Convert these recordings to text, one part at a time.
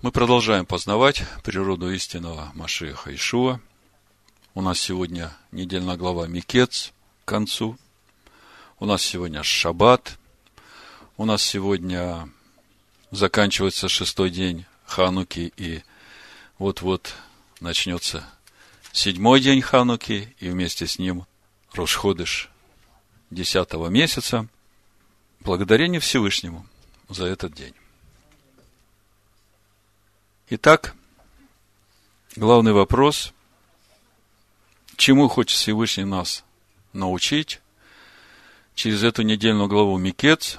Мы продолжаем познавать природу истинного Машиха Ишуа. У нас сегодня недельная глава Микец к концу. У нас сегодня Шаббат. У нас сегодня заканчивается шестой день Хануки, и вот-вот начнется седьмой день Хануки, и вместе с ним Рошходыш десятого месяца. Благодарение Всевышнему за этот день. Итак, главный вопрос, чему хочет Всевышний нас научить? Через эту недельную главу Микец,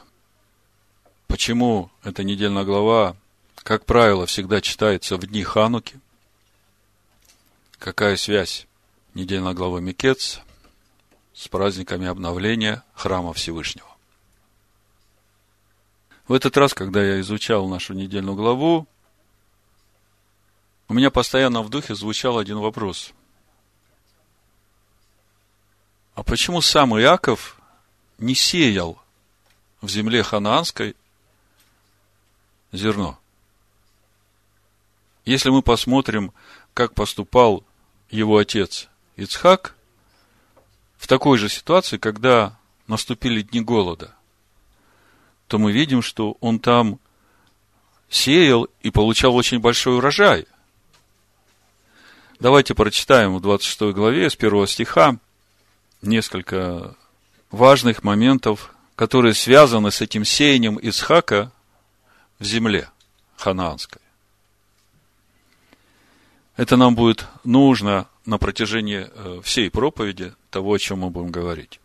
почему эта недельная глава, как правило, всегда читается в дни Хануки, какая связь недельной главы Микец с праздниками обновления храма Всевышнего. В этот раз, когда я изучал нашу недельную главу, у меня постоянно в духе звучал один вопрос. А почему сам Иаков не сеял в земле ханаанской зерно? Если мы посмотрим, как поступал его отец Ицхак, в такой же ситуации, когда наступили дни голода, то мы видим, что он там сеял и получал очень большой урожай – Давайте прочитаем в 26 главе с первого стиха несколько важных моментов, которые связаны с этим сеянием Исхака в земле ханаанской. Это нам будет нужно на протяжении э, всей проповеди того, о чем мы будем говорить.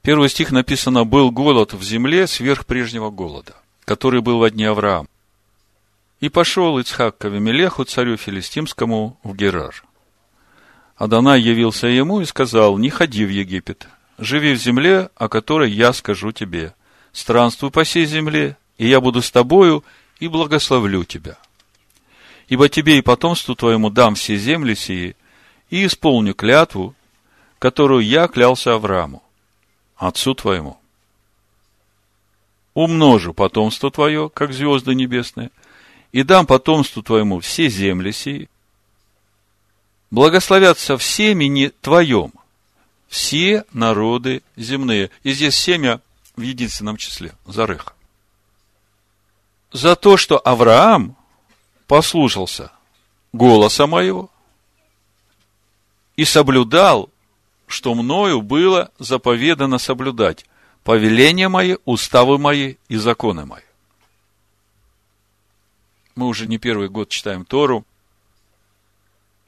Первый стих написано «Был голод в земле сверх прежнего голода, который был во дни Авраама. И пошел Ицхак к Авимелеху, царю филистимскому, в Герар. Адонай явился ему и сказал, не ходи в Египет, живи в земле, о которой я скажу тебе. Странствуй по сей земле, и я буду с тобою и благословлю тебя. Ибо тебе и потомству твоему дам все земли сии, и исполню клятву, которую я клялся Аврааму, отцу твоему. Умножу потомство твое, как звезды небесные, и дам потомству твоему все земли сии, благословятся в семени твоем все народы земные. И здесь семя в единственном числе, Зарыха. За то, что Авраам послушался голоса моего и соблюдал, что мною было заповедано соблюдать повеления мои, уставы мои и законы мои. Мы уже не первый год читаем Тору,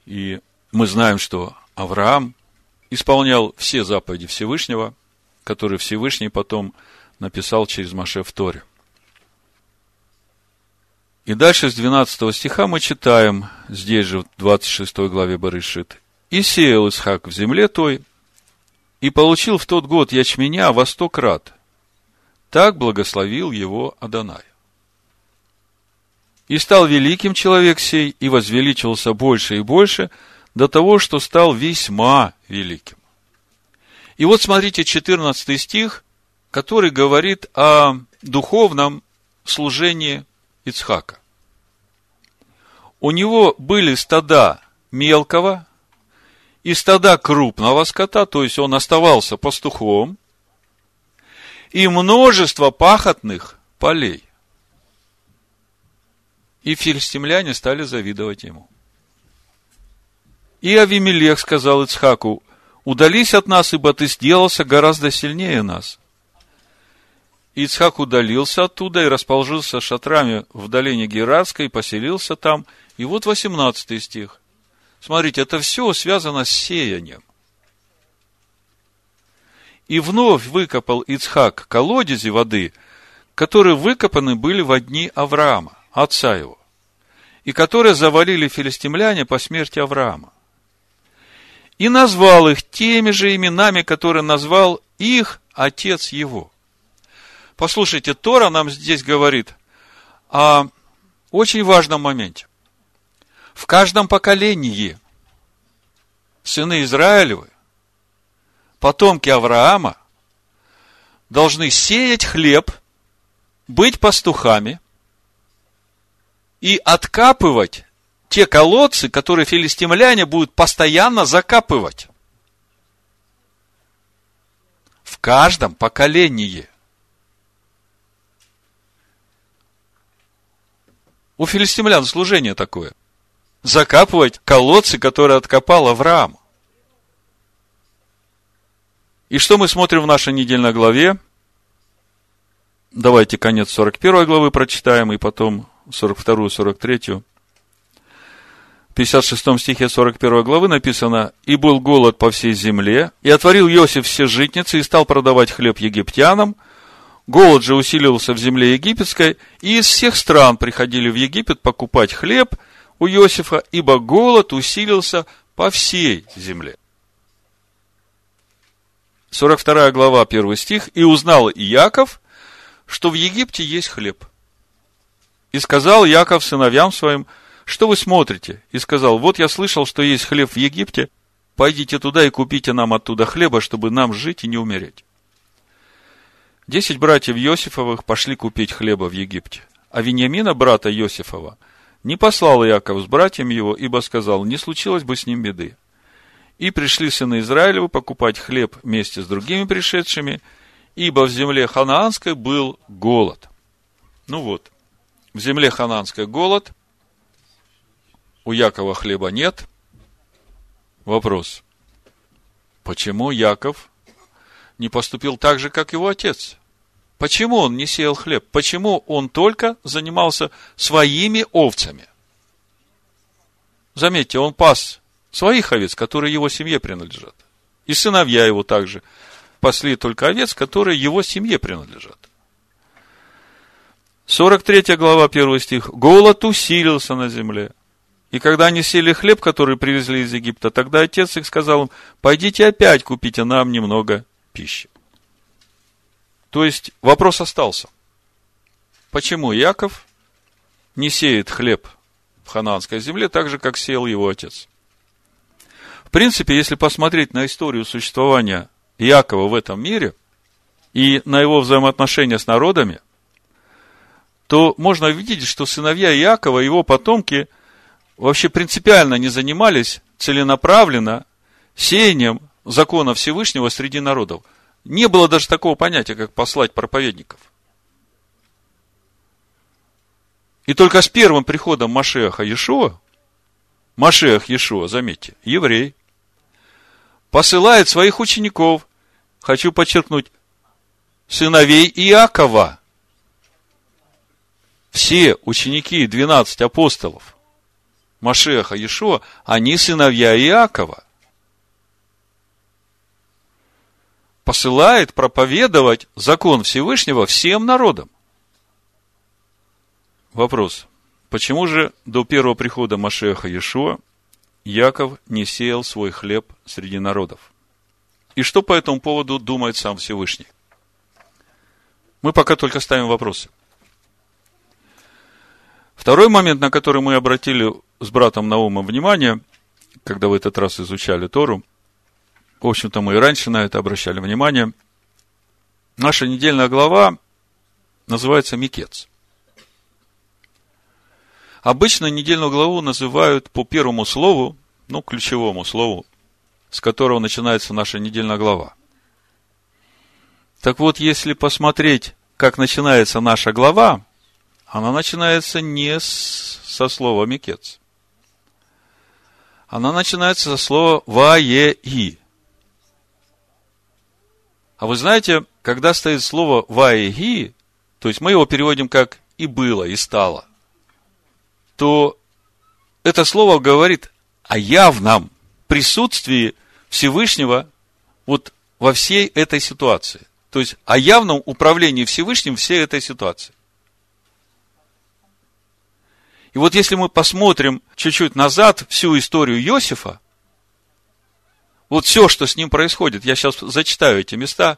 и мы знаем, что Авраам исполнял все заповеди Всевышнего, которые Всевышний потом написал через Маше в Торе. И дальше с 12 стиха мы читаем, здесь же в 26 главе Барышит. «И сеял Исхак в земле той, и получил в тот год ячменя во сто крат. Так благословил его Адонай. И стал великим человек сей, и возвеличился больше и больше, до того, что стал весьма великим. И вот смотрите 14 стих, который говорит о духовном служении Ицхака. У него были стада мелкого и стада крупного скота, то есть он оставался пастухом, и множество пахотных полей. И филистимляне стали завидовать ему. И Авимелех сказал Ицхаку, удались от нас, ибо ты сделался гораздо сильнее нас. Ицхак удалился оттуда и расположился шатрами в долине Герарской, поселился там. И вот 18 стих. Смотрите, это все связано с сеянием. И вновь выкопал Ицхак колодези воды, которые выкопаны были в дни Авраама отца его, и которые завалили филистимляне по смерти Авраама. И назвал их теми же именами, которые назвал их отец его. Послушайте, Тора нам здесь говорит о очень важном моменте. В каждом поколении сыны Израилевы, потомки Авраама, должны сеять хлеб, быть пастухами и откапывать те колодцы, которые филистимляне будут постоянно закапывать. В каждом поколении. У филистимлян служение такое. Закапывать колодцы, которые откопал Авраам. И что мы смотрим в нашей недельной главе? Давайте конец 41 главы прочитаем, и потом 42, 43. В 56 стихе 41 главы написано, «И был голод по всей земле, и отворил Иосиф все житницы, и стал продавать хлеб египтянам. Голод же усиливался в земле египетской, и из всех стран приходили в Египет покупать хлеб у Иосифа, ибо голод усилился по всей земле». 42 глава, 1 стих. «И узнал Иаков, что в Египте есть хлеб. И сказал Яков сыновьям своим, что вы смотрите? И сказал, вот я слышал, что есть хлеб в Египте, пойдите туда и купите нам оттуда хлеба, чтобы нам жить и не умереть. Десять братьев Иосифовых пошли купить хлеба в Египте, а Вениамина, брата Иосифова, не послал Яков с братьями его, ибо сказал, не случилось бы с ним беды. И пришли сыны Израилевы покупать хлеб вместе с другими пришедшими, ибо в земле ханаанской был голод. Ну вот, в земле ханаанской голод, у Якова хлеба нет. Вопрос, почему Яков не поступил так же, как его отец? Почему он не сеял хлеб? Почему он только занимался своими овцами? Заметьте, он пас своих овец, которые его семье принадлежат. И сыновья его также пасли только овец, которые его семье принадлежат. 43 глава, 1 стих. Голод усилился на земле. И когда они сели хлеб, который привезли из Египта, тогда отец их сказал им, пойдите опять купите нам немного пищи. То есть вопрос остался. Почему Яков не сеет хлеб в ханаанской земле так же, как сеял его отец? В принципе, если посмотреть на историю существования Иакова в этом мире и на его взаимоотношения с народами, то можно увидеть, что сыновья Иакова, его потомки, вообще принципиально не занимались целенаправленно сеянием закона Всевышнего среди народов. Не было даже такого понятия, как послать проповедников. И только с первым приходом Машеха Иешуа, Машех Иешуа, заметьте, еврей, посылает своих учеников, хочу подчеркнуть, сыновей Иакова. Все ученики 12 апостолов Машеха Иешуа, они сыновья Иакова. Посылает проповедовать закон Всевышнего всем народам. Вопрос. Почему же до первого прихода Машеха Иешуа Яков не сеял свой хлеб среди народов. И что по этому поводу думает сам Всевышний? Мы пока только ставим вопросы. Второй момент, на который мы обратили с братом Наумом внимание, когда в этот раз изучали Тору, в общем-то, мы и раньше на это обращали внимание, наша недельная глава называется Микец. Обычно недельную главу называют по первому слову, ну, ключевому слову, с которого начинается наша недельная глава. Так вот, если посмотреть, как начинается наша глава, она начинается не с, со слова «мекец». Она начинается со слова «ваеи». А вы знаете, когда стоит слово «ваеги», то есть мы его переводим как «и было», «и стало», то это слово говорит о явном присутствии Всевышнего вот во всей этой ситуации. То есть о явном управлении Всевышним всей этой ситуации. И вот если мы посмотрим чуть-чуть назад всю историю Иосифа, вот все, что с ним происходит, я сейчас зачитаю эти места,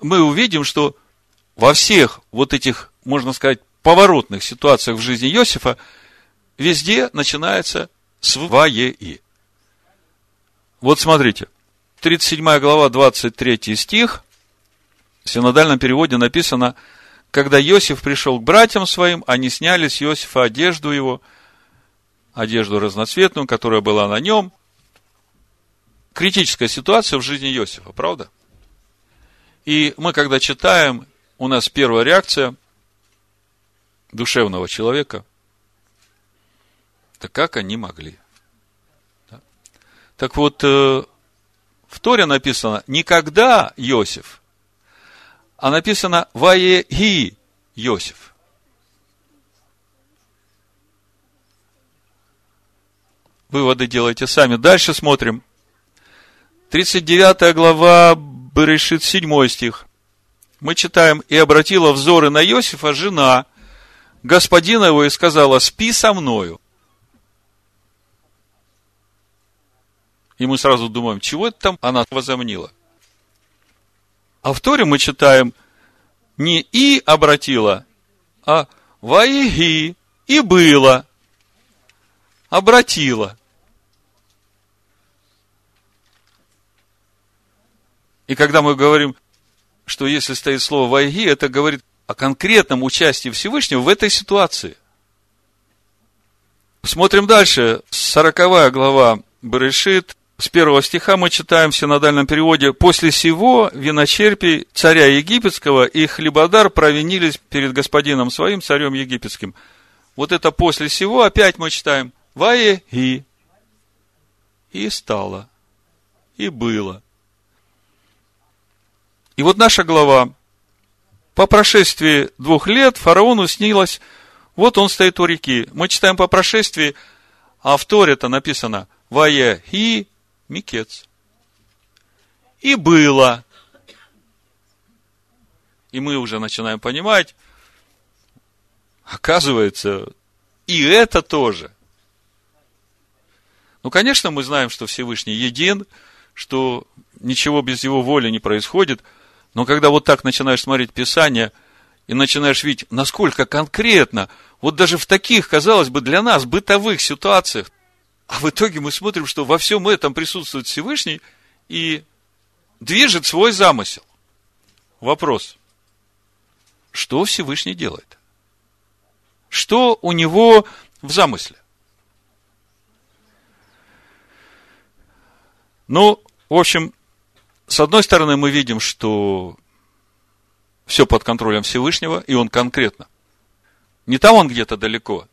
мы увидим, что во всех вот этих, можно сказать, поворотных ситуациях в жизни Иосифа, везде начинается с «ваеи». Вот смотрите, 37 глава, 23 стих, в синодальном переводе написано, когда Иосиф пришел к братьям своим, они сняли с Иосифа одежду его, одежду разноцветную, которая была на нем. Критическая ситуация в жизни Иосифа, правда? И мы, когда читаем, у нас первая реакция душевного человека, так как они могли? Так вот, э, в Торе написано никогда Иосиф, а написано Ваеги Иосиф. Выводы делайте сами. Дальше смотрим. 39 глава Берешит, 7 стих. Мы читаем, «И обратила взоры на Иосифа жена господина его и сказала, спи со мною». И мы сразу думаем, чего это там она возомнила? А в Торе мы читаем, не «и обратила», а «ваиги» и было, обратила. И когда мы говорим, что если стоит слово «вайги», это говорит о конкретном участии Всевышнего в этой ситуации. Смотрим дальше. 40 глава Берешит, с первого стиха мы читаем в синодальном переводе «После сего виночерпи царя египетского и хлебодар провинились перед господином своим, царем египетским». Вот это «после сего» опять мы читаем «Вае и» и стало, и было. И вот наша глава. По прошествии двух лет фараону снилось, вот он стоит у реки. Мы читаем по прошествии, а в Торе это написано «Вае и Микец. И было. И мы уже начинаем понимать, оказывается, и это тоже. Ну, конечно, мы знаем, что Всевышний един, что ничего без его воли не происходит, но когда вот так начинаешь смотреть Писание и начинаешь видеть, насколько конкретно, вот даже в таких, казалось бы, для нас бытовых ситуациях, а в итоге мы смотрим, что во всем этом присутствует Всевышний и движет свой замысел. Вопрос. Что Всевышний делает? Что у него в замысле? Ну, в общем, с одной стороны, мы видим, что все под контролем Всевышнего, и он конкретно. Не там он где-то далеко,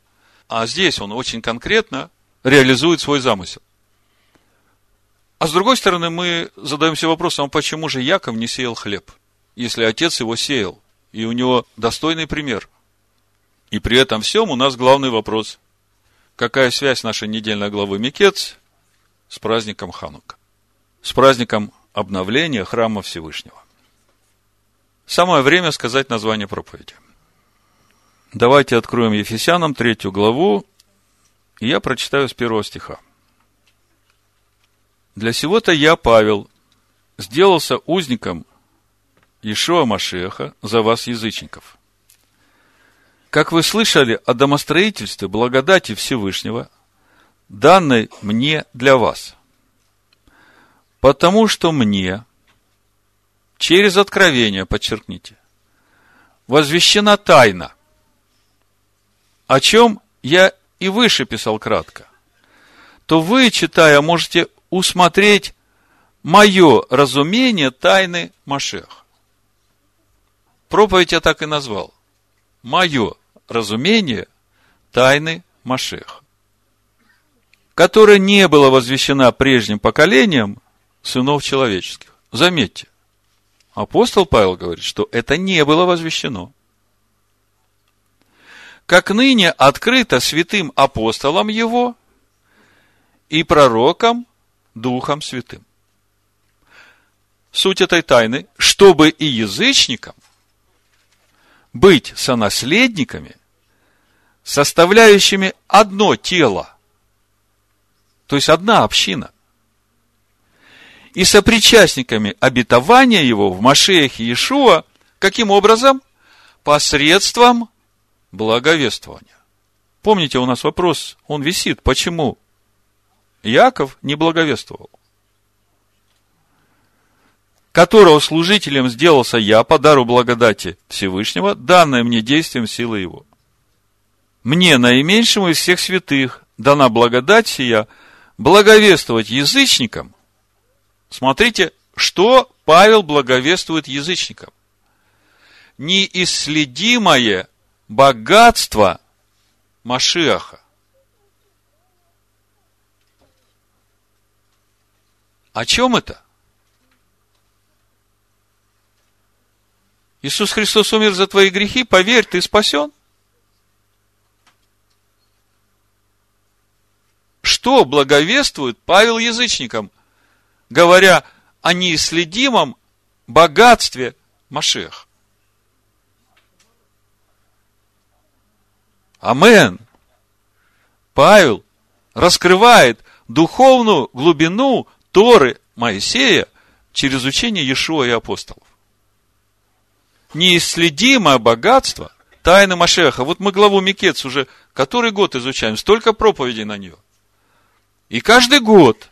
а здесь он очень конкретно реализует свой замысел. А с другой стороны, мы задаемся вопросом, а почему же Яков не сеял хлеб, если отец его сеял, и у него достойный пример. И при этом всем у нас главный вопрос. Какая связь нашей недельной главы Микец с праздником Ханука? С праздником обновления храма Всевышнего. Самое время сказать название проповеди. Давайте откроем Ефесянам третью главу и я прочитаю с первого стиха. Для сего-то я, Павел, сделался узником Ишуа Машеха за вас, язычников. Как вы слышали о домостроительстве благодати Всевышнего, данной мне для вас. Потому что мне, через откровение, подчеркните, возвещена тайна, о чем я и выше писал кратко, то вы, читая, можете усмотреть мое разумение тайны Машех. Проповедь я так и назвал. Мое разумение тайны Машех, которая не была возвещена прежним поколением сынов человеческих. Заметьте, апостол Павел говорит, что это не было возвещено как ныне открыто святым апостолам его и пророкам Духом Святым. Суть этой тайны, чтобы и язычникам быть сонаследниками, составляющими одно тело, то есть одна община, и сопричастниками обетования его в Машеях Иешуа, каким образом? Посредством благовествования. Помните, у нас вопрос, он висит. Почему Яков не благовествовал? которого служителем сделался я по дару благодати Всевышнего, данное мне действием силы его. Мне, наименьшему из всех святых, дана благодать сия, благовествовать язычникам. Смотрите, что Павел благовествует язычникам. Неисследимое богатство Машиаха. О чем это? Иисус Христос умер за твои грехи, поверь, ты спасен. Что благовествует Павел язычникам, говоря о неисследимом богатстве Машех? Амен. Павел раскрывает духовную глубину Торы Моисея через учение Иешуа и апостолов неисследимое богатство тайны Машеха. Вот мы главу Микец уже который год изучаем, столько проповедей на нее. И каждый год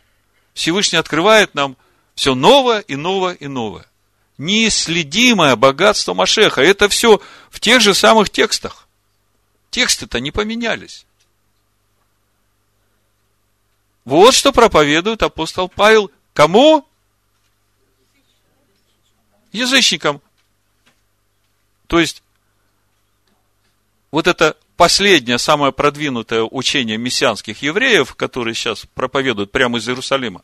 Всевышний открывает нам все новое и новое и новое. Неисследимое богатство Машеха. Это все в тех же самых текстах. Тексты-то не поменялись. Вот что проповедует апостол Павел. Кому? Язычникам. То есть, вот это последнее, самое продвинутое учение мессианских евреев, которые сейчас проповедуют прямо из Иерусалима,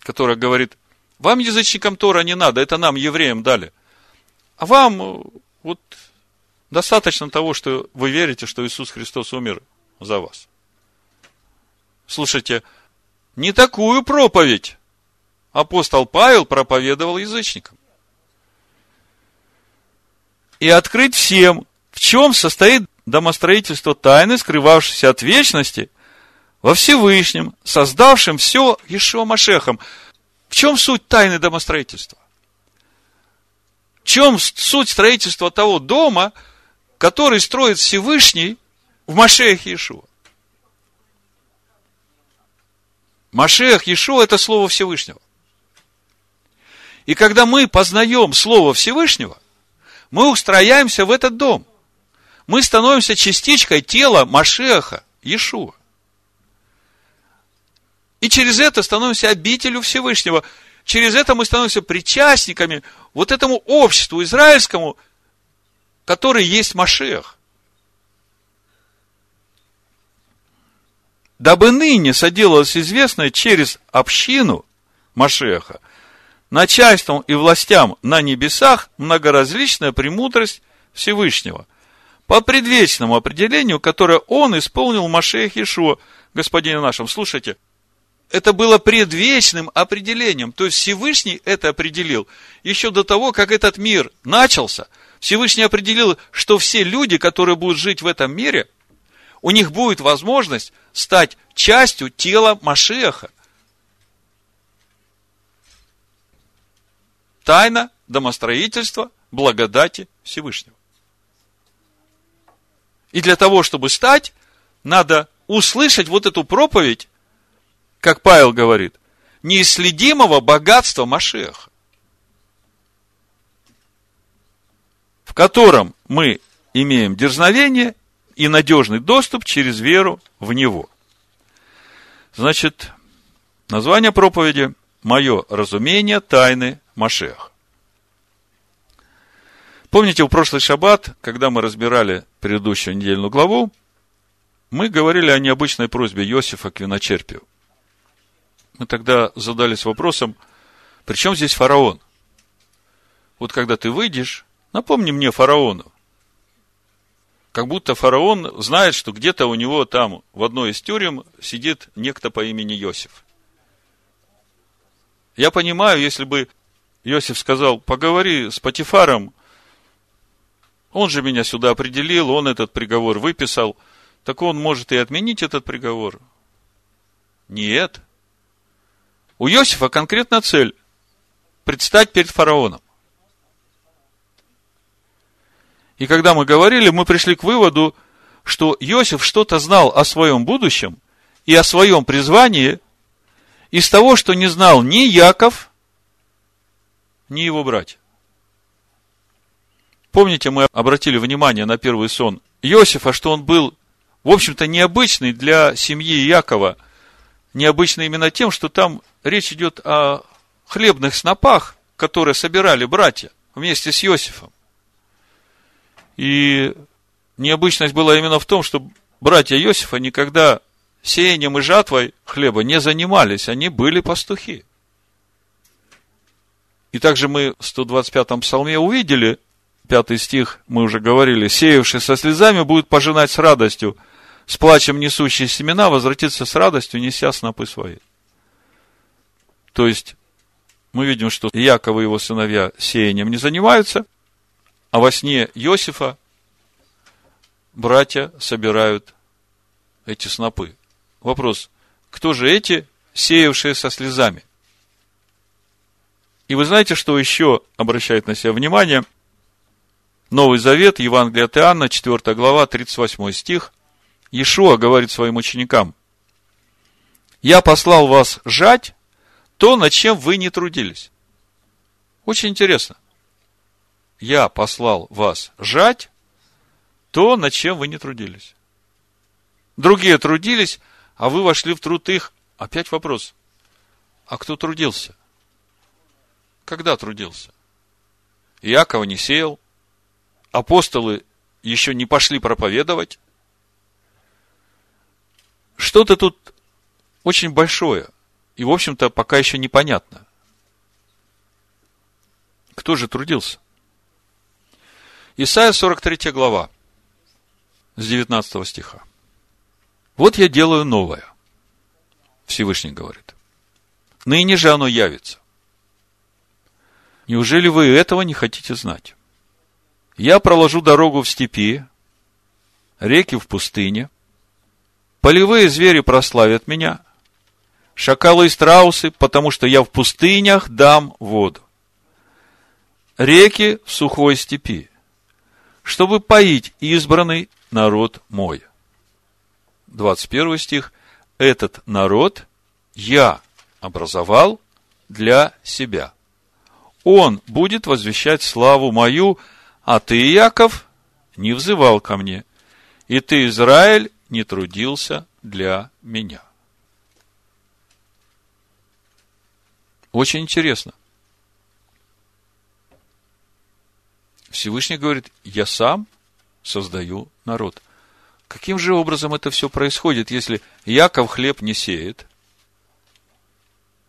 которое говорит, вам, язычникам Тора, не надо, это нам, евреям, дали. А вам вот достаточно того, что вы верите, что Иисус Христос умер за вас. Слушайте, не такую проповедь апостол Павел проповедовал язычникам и открыть всем, в чем состоит домостроительство тайны, скрывавшейся от вечности, во Всевышнем, создавшем все Ишуа Машехом. В чем суть тайны домостроительства? В чем суть строительства того дома, который строит Всевышний в Машехе Ишуа? Машех Ишуа – это Слово Всевышнего. И когда мы познаем Слово Всевышнего – мы устрояемся в этот дом. Мы становимся частичкой тела Машеха, Иешуа. И через это становимся обителю Всевышнего. Через это мы становимся причастниками вот этому обществу израильскому, который есть Машех. Дабы ныне соделалось известное через общину Машеха, начальством и властям на небесах многоразличная премудрость Всевышнего. По предвечному определению, которое он исполнил Машех Ишуа, господине нашем. Слушайте, это было предвечным определением. То есть Всевышний это определил еще до того, как этот мир начался. Всевышний определил, что все люди, которые будут жить в этом мире, у них будет возможность стать частью тела Машеха. Тайна домостроительства благодати Всевышнего. И для того, чтобы стать, надо услышать вот эту проповедь, как Павел говорит, неисследимого богатства Машеха, котором мы имеем дерзновение и надежный доступ через веру в Него. Значит, название проповеди «Мое разумение тайны Машех. Помните, в прошлый шаббат, когда мы разбирали предыдущую недельную главу, мы говорили о необычной просьбе Иосифа к виночерпию. Мы тогда задались вопросом, при чем здесь фараон? Вот когда ты выйдешь, напомни мне фараону. Как будто фараон знает, что где-то у него там в одной из тюрем сидит некто по имени Иосиф. Я понимаю, если бы Иосиф сказал, поговори с Патифаром, он же меня сюда определил, он этот приговор выписал, так он может и отменить этот приговор. Нет. У Иосифа конкретная цель – предстать перед фараоном. И когда мы говорили, мы пришли к выводу, что Иосиф что-то знал о своем будущем и о своем призвании из того, что не знал ни Яков, ни его братья. Помните, мы обратили внимание на первый сон Иосифа, что он был, в общем-то, необычный для семьи Якова. Необычный именно тем, что там речь идет о хлебных снопах, которые собирали братья вместе с Иосифом. И необычность была именно в том, что братья Иосифа никогда сеянием и жатвой хлеба не занимались, они были пастухи. И также мы в 125-м псалме увидели, пятый стих, мы уже говорили, сеявший со слезами будет пожинать с радостью, с плачем несущий семена возвратится с радостью, неся снопы свои. То есть, мы видим, что Яков и его сыновья сеянием не занимаются, а во сне Иосифа братья собирают эти снопы. Вопрос, кто же эти, сеявшие со слезами? И вы знаете, что еще обращает на себя внимание? Новый Завет, Евангелие от Иоанна, 4 глава, 38 стих. Иешуа говорит своим ученикам, «Я послал вас жать то, над чем вы не трудились». Очень интересно. Я послал вас жать то, над чем вы не трудились. Другие трудились, а вы вошли в труд их. Опять вопрос. А кто трудился? Когда трудился? Иакова не сеял. Апостолы еще не пошли проповедовать. Что-то тут очень большое. И, в общем-то, пока еще непонятно. Кто же трудился? Исайя 43 глава, с 19 стиха. Вот я делаю новое. Всевышний говорит. Ныне же оно явится. Неужели вы этого не хотите знать? Я проложу дорогу в степи, реки в пустыне, полевые звери прославят меня, шакалы и страусы, потому что я в пустынях дам воду. Реки в сухой степи, чтобы поить избранный народ мой. 21 стих, этот народ я образовал для себя. Он будет возвещать славу мою, а ты, Яков, не взывал ко мне, и ты, Израиль, не трудился для меня. Очень интересно. Всевышний говорит, я сам создаю народ – Каким же образом это все происходит, если Яков хлеб не сеет?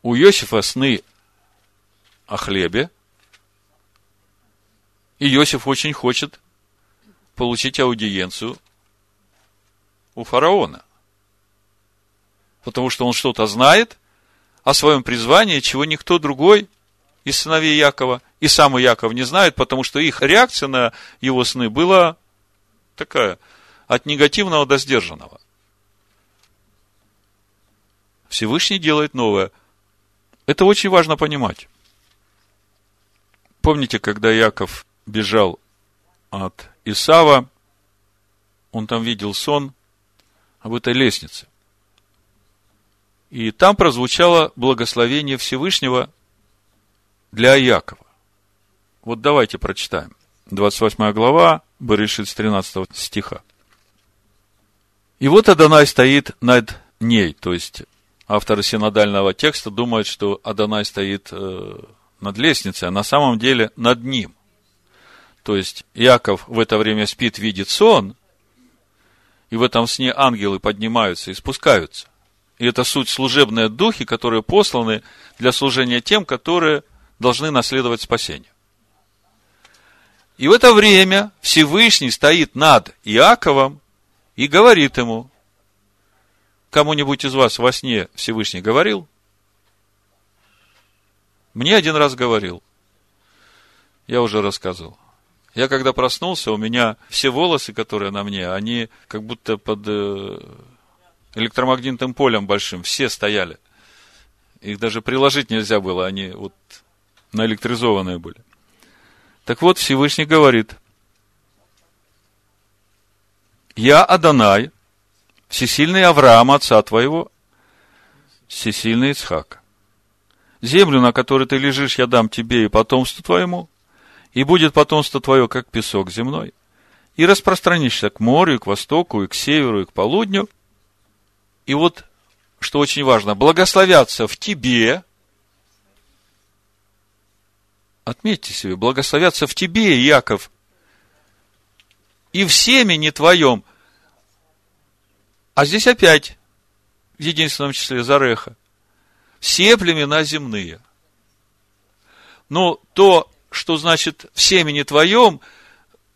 У Иосифа сны о хлебе, и Иосиф очень хочет получить аудиенцию у фараона. Потому что он что-то знает о своем призвании, чего никто другой из сыновей Якова, и сам Яков не знает, потому что их реакция на его сны была такая – от негативного до сдержанного. Всевышний делает новое. Это очень важно понимать. Помните, когда Яков бежал от Исава, он там видел сон об этой лестнице. И там прозвучало благословение Всевышнего для Якова. Вот давайте прочитаем. 28 глава, Баришит с 13 стиха. И вот Адонай стоит над ней, то есть авторы синодального текста думают, что Адонай стоит э, над лестницей, а на самом деле над ним. То есть Яков в это время спит, видит сон, и в этом сне ангелы поднимаются и спускаются. И это суть служебные духи, которые посланы для служения тем, которые должны наследовать спасение. И в это время Всевышний стоит над Иаковом и говорит ему, кому-нибудь из вас во сне Всевышний говорил? Мне один раз говорил. Я уже рассказывал. Я когда проснулся, у меня все волосы, которые на мне, они как будто под э, электромагнитным полем большим, все стояли. Их даже приложить нельзя было, они вот наэлектризованные были. Так вот, Всевышний говорит, я Адонай, всесильный Авраам, отца твоего, всесильный Ицхака. Землю, на которой ты лежишь, я дам тебе и потомству твоему, и будет потомство твое, как песок земной. И распространишься к морю, и к востоку, и к северу, и к полудню. И вот, что очень важно, благословятся в тебе, отметьте себе, благословятся в тебе, Яков, и в семени твоем. А здесь опять, в единственном числе Зареха, все племена земные. Но то, что значит в семени твоем,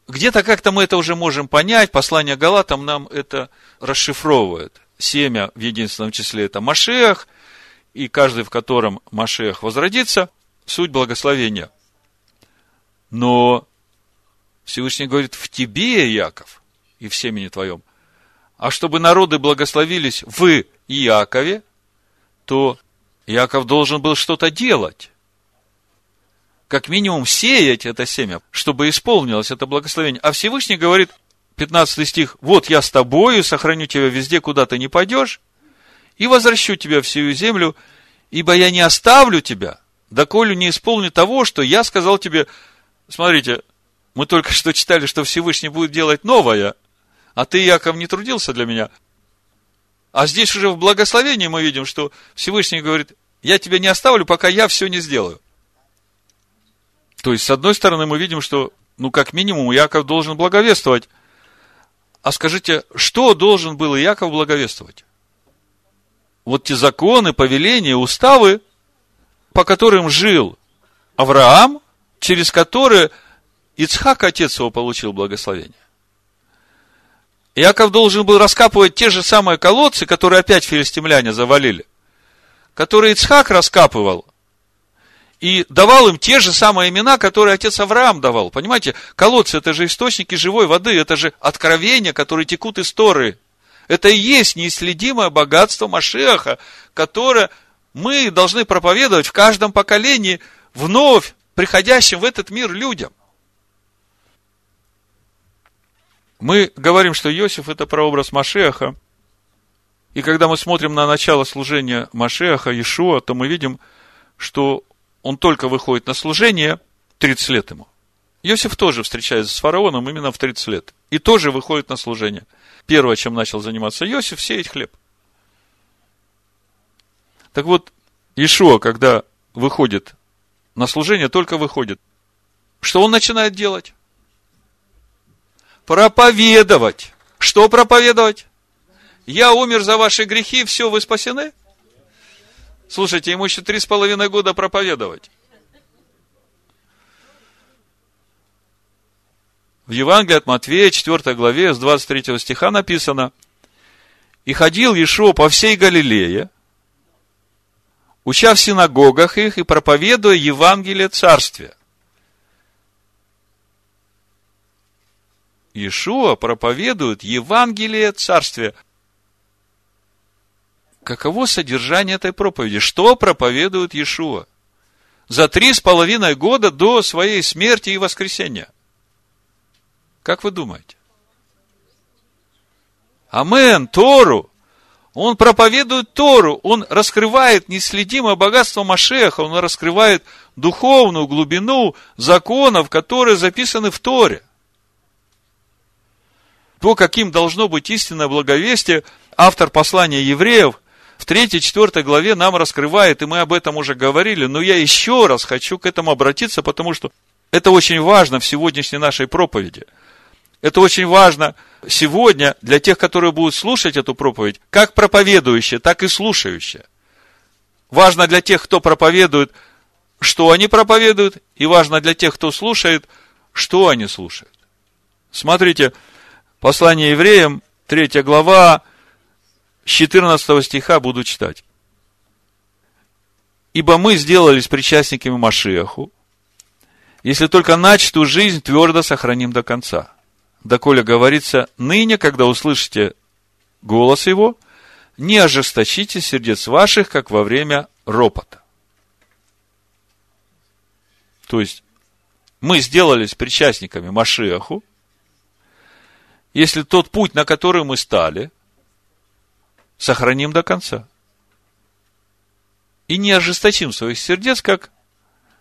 где-то как-то мы это уже можем понять, послание Галатам нам это расшифровывает. Семя в единственном числе это Машех, и каждый, в котором Машех возродится, суть благословения. Но Всевышний говорит, в тебе, Яков, и в семени твоем. А чтобы народы благословились в Иакове, то Яков должен был что-то делать. Как минимум сеять это семя, чтобы исполнилось это благословение. А Всевышний говорит, 15 стих, вот я с тобою, сохраню тебя везде, куда ты не пойдешь, и возвращу тебя в сию землю, ибо я не оставлю тебя, доколе не исполню того, что я сказал тебе. Смотрите, мы только что читали, что Всевышний будет делать новое, а ты, Яков, не трудился для меня – а здесь уже в благословении мы видим, что Всевышний говорит, я тебя не оставлю, пока я все не сделаю. То есть, с одной стороны, мы видим, что, ну, как минимум, Яков должен благовествовать. А скажите, что должен был Яков благовествовать? Вот те законы, повеления, уставы, по которым жил Авраам, через которые Ицхак, отец его, получил благословение. Иаков должен был раскапывать те же самые колодцы, которые опять филистимляне завалили, которые Ицхак раскапывал, и давал им те же самые имена, которые отец Авраам давал. Понимаете, колодцы – это же источники живой воды, это же откровения, которые текут из Торы. Это и есть неисследимое богатство Машеха, которое мы должны проповедовать в каждом поколении вновь приходящим в этот мир людям – Мы говорим, что Иосиф – это прообраз Машеха. И когда мы смотрим на начало служения Машеха, Иешуа, то мы видим, что он только выходит на служение 30 лет ему. Иосиф тоже встречается с фараоном именно в 30 лет. И тоже выходит на служение. Первое, чем начал заниматься Иосиф, сеять хлеб. Так вот, Ишуа, когда выходит на служение, только выходит, что он начинает делать? проповедовать. Что проповедовать? Я умер за ваши грехи, все, вы спасены? Слушайте, ему еще три с половиной года проповедовать. В Евангелии от Матвея, 4 главе, с 23 стиха написано, «И ходил Ешо по всей Галилее, уча в синагогах их и проповедуя Евангелие Царствия». Иешуа проповедует Евангелие Царствия. Каково содержание этой проповеди? Что проповедует Иешуа? За три с половиной года до своей смерти и воскресения. Как вы думаете? Амен, Тору. Он проповедует Тору, он раскрывает неследимое богатство Машеха, он раскрывает духовную глубину законов, которые записаны в Торе то, каким должно быть истинное благовестие, автор послания евреев в 3-4 главе нам раскрывает, и мы об этом уже говорили, но я еще раз хочу к этому обратиться, потому что это очень важно в сегодняшней нашей проповеди. Это очень важно сегодня для тех, которые будут слушать эту проповедь, как проповедующие, так и слушающие. Важно для тех, кто проповедует, что они проповедуют, и важно для тех, кто слушает, что они слушают. Смотрите, Послание евреям, 3 глава, с 14 стиха буду читать. Ибо мы сделались причастниками Машеху, если только начатую жизнь твердо сохраним до конца. Доколе говорится, ныне, когда услышите голос его, не ожесточите сердец ваших, как во время ропота. То есть, мы сделались причастниками Машеху, если тот путь, на который мы стали, сохраним до конца. и не ожесточим своих сердец, как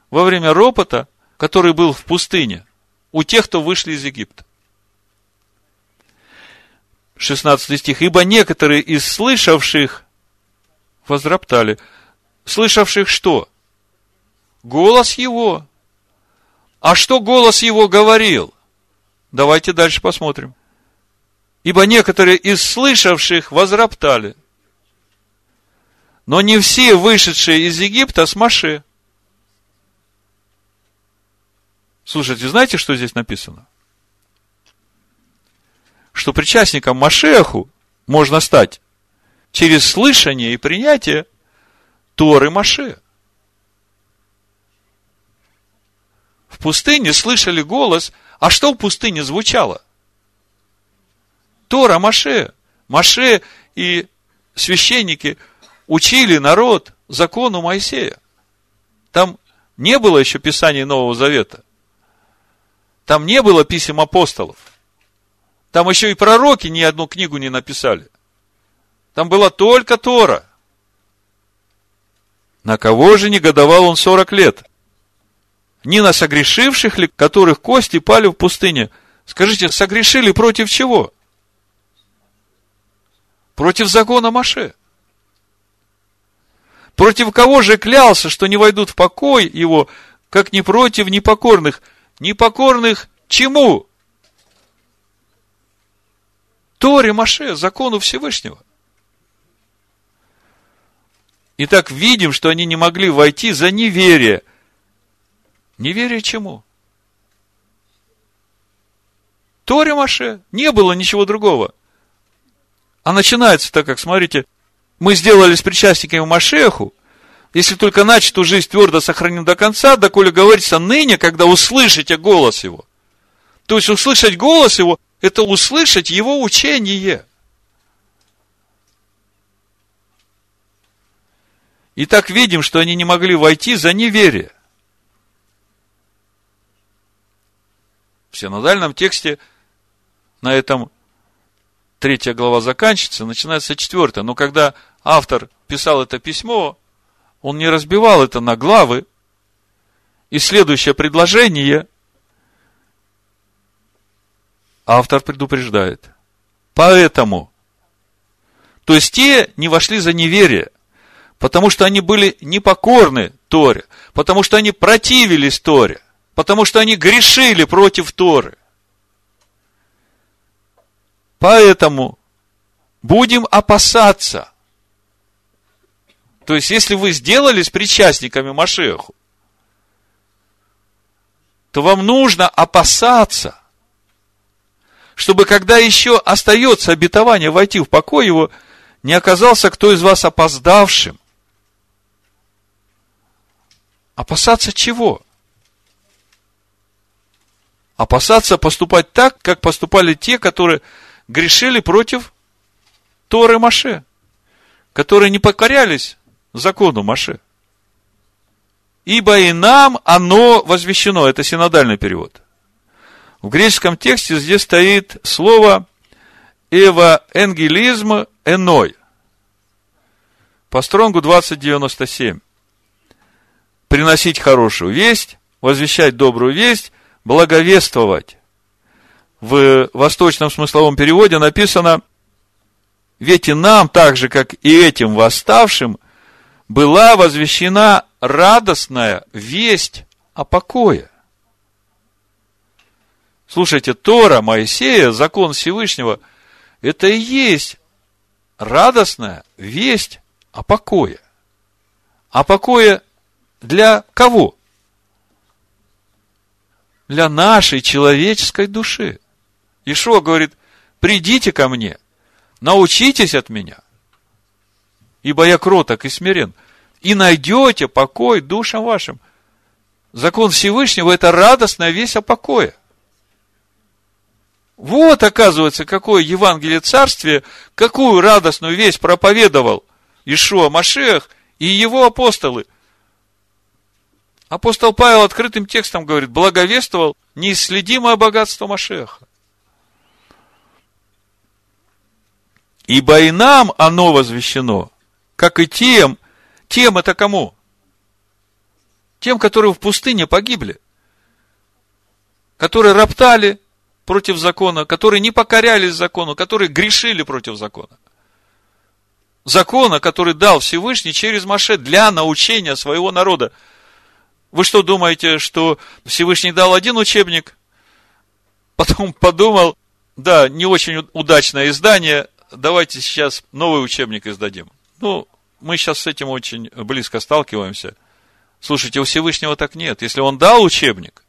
во время ропота, который был в пустыне у тех, кто вышли из Египта. 16 стих. Ибо некоторые из слышавших возроптали. Слышавших что? Голос его. А что голос его говорил? Давайте дальше посмотрим. Ибо некоторые из слышавших возроптали. Но не все вышедшие из Египта с Маше. Слушайте, знаете, что здесь написано? Что причастником Машеху можно стать через слышание и принятие Торы Маше. В пустыне слышали голос, а что в пустыне звучало? Тора Маше. Маше и священники учили народ закону Моисея. Там не было еще Писания Нового Завета. Там не было писем апостолов. Там еще и пророки ни одну книгу не написали. Там была только Тора. На кого же негодовал он 40 лет? Не на согрешивших ли, которых кости пали в пустыне? Скажите, согрешили против чего? Против закона Маше. Против кого же клялся, что не войдут в покой его, как не против непокорных? Непокорных чему? Торе Маше, закону Всевышнего. Итак, видим, что они не могли войти за неверие. Неверие чему? Торе Маше. Не было ничего другого. А начинается так, как, смотрите, мы сделали с причастниками Машеху, если только начатую жизнь твердо сохраним до конца, доколе говорится ныне, когда услышите голос его. То есть услышать голос его, это услышать его учение. И так видим, что они не могли войти за неверие. В синодальном тексте на этом третья глава заканчивается, начинается четвертая. Но когда автор писал это письмо, он не разбивал это на главы. И следующее предложение автор предупреждает. Поэтому. То есть те не вошли за неверие, потому что они были непокорны Торе, потому что они противились Торе, потому что они грешили против Торы. Поэтому будем опасаться. То есть, если вы сделались причастниками Машеху, то вам нужно опасаться, чтобы когда еще остается обетование войти в покой его, не оказался кто из вас опоздавшим. Опасаться чего? Опасаться поступать так, как поступали те, которые грешили против Торы Маше, которые не покорялись закону Маше. Ибо и нам оно возвещено. Это синодальный перевод. В греческом тексте здесь стоит слово евангелизм эной. По стронгу 2097. Приносить хорошую весть, возвещать добрую весть, благовествовать в восточном смысловом переводе написано, ведь и нам, так же, как и этим восставшим, была возвещена радостная весть о покое. Слушайте, Тора Моисея, закон Всевышнего, это и есть радостная весть о покое. О покое для кого? Для нашей человеческой души. Ишуа говорит, придите ко мне, научитесь от меня, ибо я кроток и смирен, и найдете покой душам вашим. Закон Всевышнего – это радостная весть о покое. Вот, оказывается, какое Евангелие Царствия, какую радостную весть проповедовал Ишуа Машех и его апостолы. Апостол Павел открытым текстом говорит, благовествовал неисследимое богатство Машеха. Ибо и нам оно возвещено, как и тем, Тем это кому? Тем, которые в пустыне погибли. Которые роптали против закона, которые не покорялись закону, которые грешили против закона. Закона, который дал Всевышний через Маше для научения своего народа. Вы что думаете, что Всевышний дал один учебник, потом подумал, да, не очень удачное издание, давайте сейчас новый учебник издадим. Ну, мы сейчас с этим очень близко сталкиваемся. Слушайте, у Всевышнего так нет. Если он дал учебник,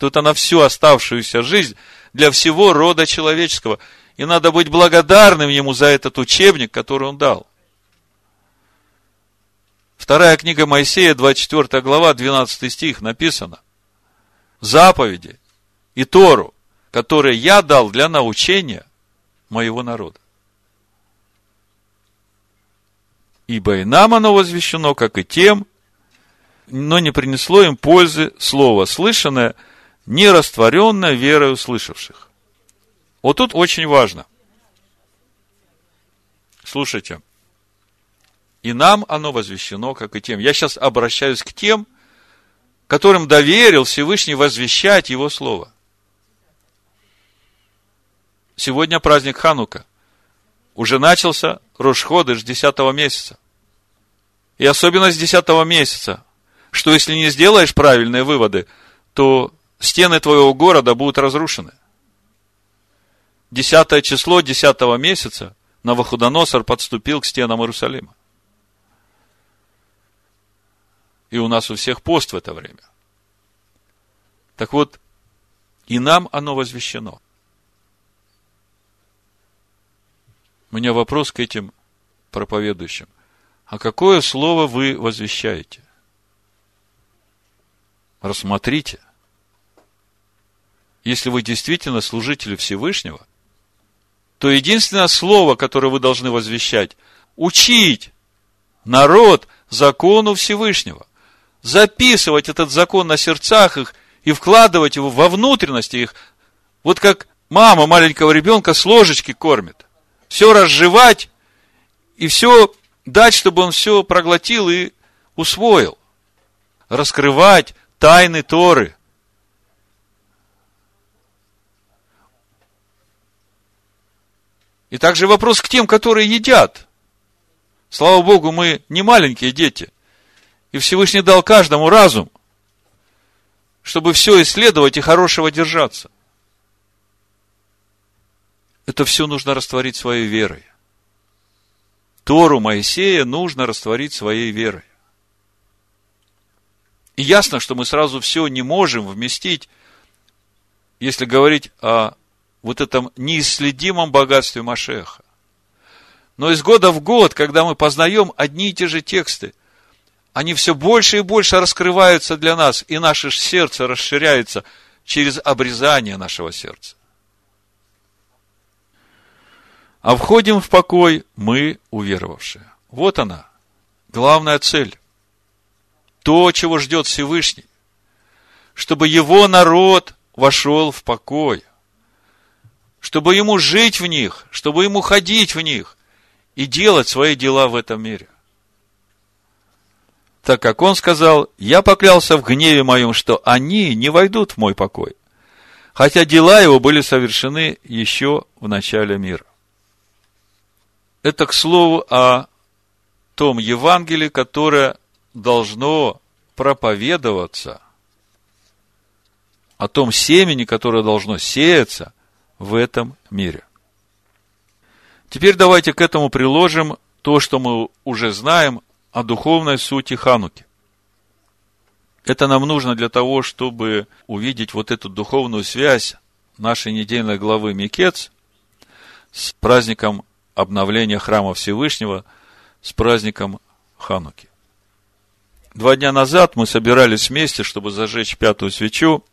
то это на всю оставшуюся жизнь для всего рода человеческого. И надо быть благодарным ему за этот учебник, который он дал. Вторая книга Моисея, 24 глава, 12 стих написано. Заповеди и Тору, которые я дал для научения моего народа. Ибо и нам оно возвещено, как и тем, но не принесло им пользы слово слышанное, не растворенное верой услышавших. Вот тут очень важно. Слушайте. И нам оно возвещено, как и тем. Я сейчас обращаюсь к тем, которым доверил Всевышний возвещать Его Слово. Сегодня праздник Ханука. Уже начался Рошходыш 10 месяца. И особенно с 10 месяца, что если не сделаешь правильные выводы, то стены твоего города будут разрушены. Десятое число десятого месяца Навуходоносор подступил к стенам Иерусалима. И у нас у всех пост в это время. Так вот, и нам оно возвещено. У меня вопрос к этим проповедующим. А какое слово вы возвещаете? Рассмотрите. Если вы действительно служители Всевышнего, то единственное слово, которое вы должны возвещать, учить народ закону Всевышнего. Записывать этот закон на сердцах их и вкладывать его во внутренности их. Вот как мама маленького ребенка с ложечки кормит. Все разжевать и все дать, чтобы он все проглотил и усвоил. Раскрывать тайны Торы. И также вопрос к тем, которые едят. Слава Богу, мы не маленькие дети. И Всевышний дал каждому разум, чтобы все исследовать и хорошего держаться. Это все нужно растворить своей верой. Тору Моисея нужно растворить своей верой. И ясно, что мы сразу все не можем вместить, если говорить о вот этом неисследимом богатстве Машеха. Но из года в год, когда мы познаем одни и те же тексты, они все больше и больше раскрываются для нас, и наше сердце расширяется через обрезание нашего сердца. А входим в покой мы, уверовавшие. Вот она, главная цель. То, чего ждет Всевышний. Чтобы его народ вошел в покой. Чтобы ему жить в них, чтобы ему ходить в них и делать свои дела в этом мире. Так как он сказал, я поклялся в гневе моем, что они не войдут в мой покой, хотя дела его были совершены еще в начале мира. Это, к слову, о том Евангелии, которое должно проповедоваться, о том семени, которое должно сеяться в этом мире. Теперь давайте к этому приложим то, что мы уже знаем о духовной сути Хануки. Это нам нужно для того, чтобы увидеть вот эту духовную связь нашей недельной главы Микец с праздником обновления храма Всевышнего с праздником Хануки. Два дня назад мы собирались вместе, чтобы зажечь пятую свечу,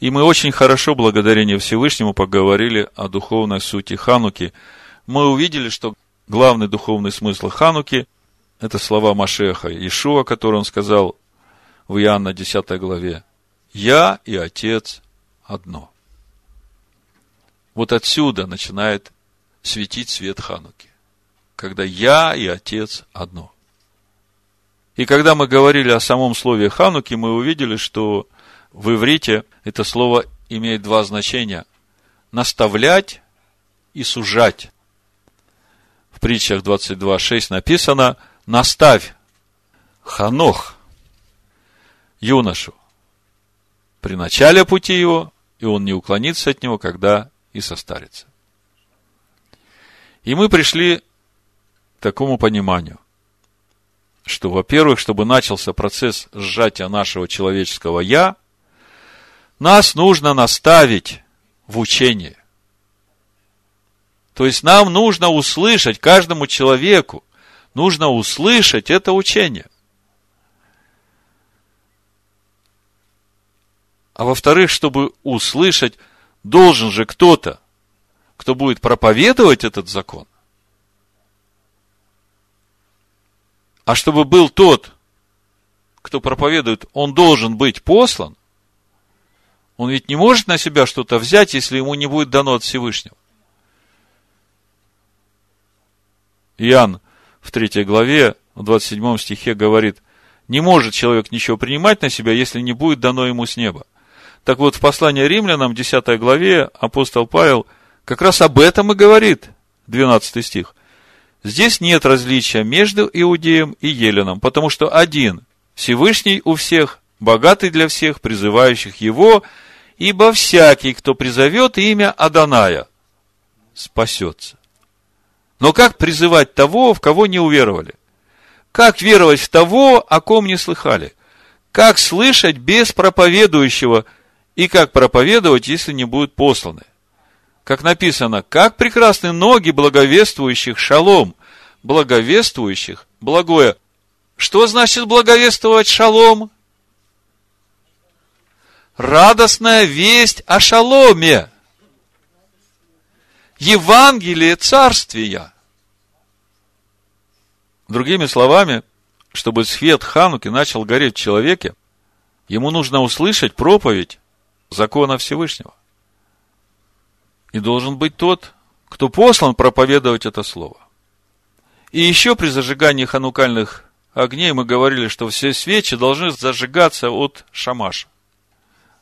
и мы очень хорошо, благодарение Всевышнему, поговорили о духовной сути Хануки. Мы увидели, что главный духовный смысл Хануки – это слова Машеха Ишуа, которые он сказал в Иоанна 10 главе. «Я и Отец одно». Вот отсюда начинает светить свет Хануки. Когда я и Отец одно. И когда мы говорили о самом слове Хануки, мы увидели, что в иврите это слово имеет два значения. Наставлять и сужать. В притчах 22.6 написано «Наставь Ханох юношу при начале пути его, и он не уклонится от него, когда и состарится». И мы пришли к такому пониманию, что, во-первых, чтобы начался процесс сжатия нашего человеческого «я», нас нужно наставить в учение. То есть нам нужно услышать, каждому человеку, нужно услышать это учение. А во-вторых, чтобы услышать, должен же кто-то, кто будет проповедовать этот закон. А чтобы был тот, кто проповедует, он должен быть послан, он ведь не может на себя что-то взять, если ему не будет дано от Всевышнего. Иоанн в третьей главе, в 27 стихе говорит, не может человек ничего принимать на себя, если не будет дано ему с неба. Так вот, в послании римлянам, 10 главе, апостол Павел как раз об этом и говорит, 12 стих. Здесь нет различия между иудеем и еленом, потому что один, Всевышний у всех, богатый для всех, призывающих его, ибо всякий, кто призовет имя Аданая, спасется. Но как призывать того, в кого не уверовали? Как веровать в того, о ком не слыхали? Как слышать без проповедующего? И как проповедовать, если не будут посланы? Как написано, как прекрасны ноги благовествующих шалом, благовествующих благое. Что значит благовествовать шалом? Радостная весть о шаломе. Евангелие Царствия. Другими словами, чтобы свет Хануки начал гореть в человеке, ему нужно услышать проповедь закона Всевышнего. И должен быть тот, кто послан проповедовать это слово. И еще при зажигании ханукальных огней мы говорили, что все свечи должны зажигаться от шамаша,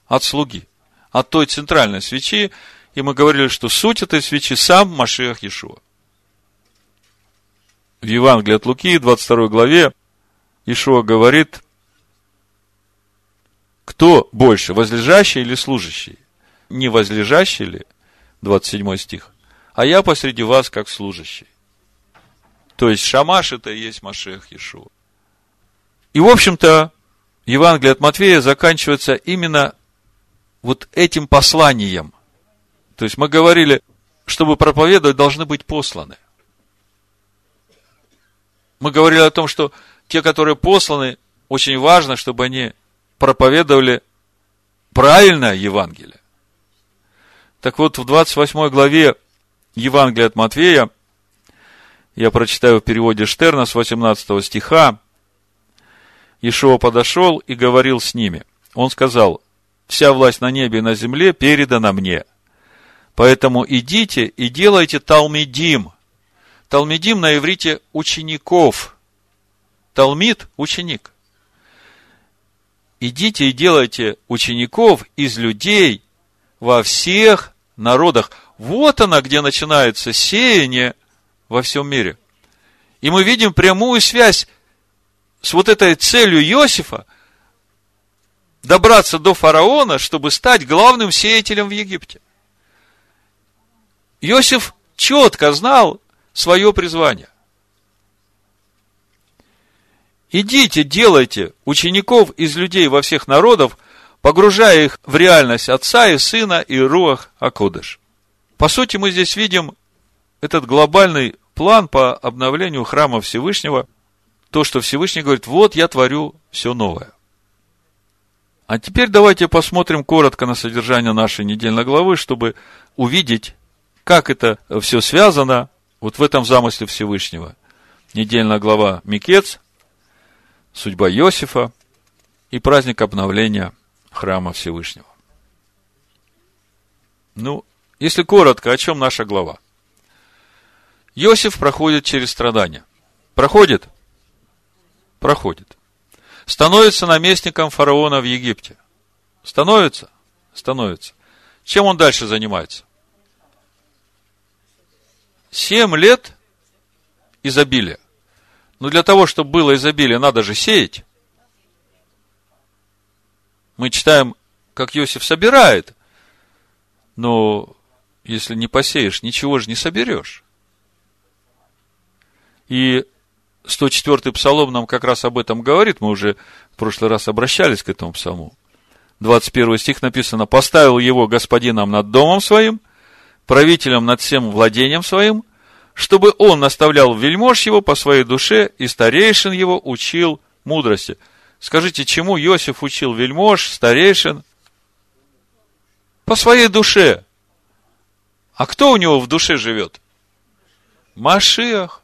от слуги, от той центральной свечи, и мы говорили, что суть этой свечи сам Машиах Иешуа. В Евангелии от Луки, 22 главе, Ишуа говорит, кто больше, возлежащий или служащий? Не возлежащий ли, 27 стих, а я посреди вас как служащий. То есть Шамаш это и есть Машех Иешуа. И, в общем-то, Евангелие от Матфея заканчивается именно вот этим посланием. То есть мы говорили, чтобы проповедовать, должны быть посланы. Мы говорили о том, что те, которые посланы, очень важно, чтобы они проповедовали правильное Евангелие. Так вот, в 28 главе Евангелия от Матфея, я прочитаю в переводе Штерна с 18 стиха, Ишуа подошел и говорил с ними. Он сказал, вся власть на небе и на земле передана мне – Поэтому идите и делайте талмидим. Талмидим на иврите учеников. Талмид – ученик. Идите и делайте учеников из людей во всех народах. Вот она, где начинается сеяние во всем мире. И мы видим прямую связь с вот этой целью Иосифа добраться до фараона, чтобы стать главным сеятелем в Египте. Иосиф четко знал свое призвание. Идите, делайте учеников из людей во всех народов, погружая их в реальность Отца и Сына и Руах Акодыш. По сути, мы здесь видим этот глобальный план по обновлению храма Всевышнего, то, что Всевышний говорит, вот я творю все новое. А теперь давайте посмотрим коротко на содержание нашей недельной главы, чтобы увидеть, как это все связано вот в этом замысле Всевышнего. Недельная глава Микец, судьба Иосифа и праздник обновления храма Всевышнего. Ну, если коротко, о чем наша глава? Иосиф проходит через страдания. Проходит? Проходит. Становится наместником фараона в Египте. Становится? Становится. Чем он дальше занимается? Семь лет изобилия. Но для того, чтобы было изобилие, надо же сеять. Мы читаем, как Иосиф собирает. Но если не посеешь, ничего же не соберешь. И 104-й псалом нам как раз об этом говорит. Мы уже в прошлый раз обращались к этому псалму. 21 стих написано, «Поставил его господином над домом своим, правителем над всем владением своим, чтобы он наставлял вельмож его по своей душе, и старейшин его учил мудрости». Скажите, чему Иосиф учил вельмож, старейшин? По своей душе. А кто у него в душе живет? Машиах.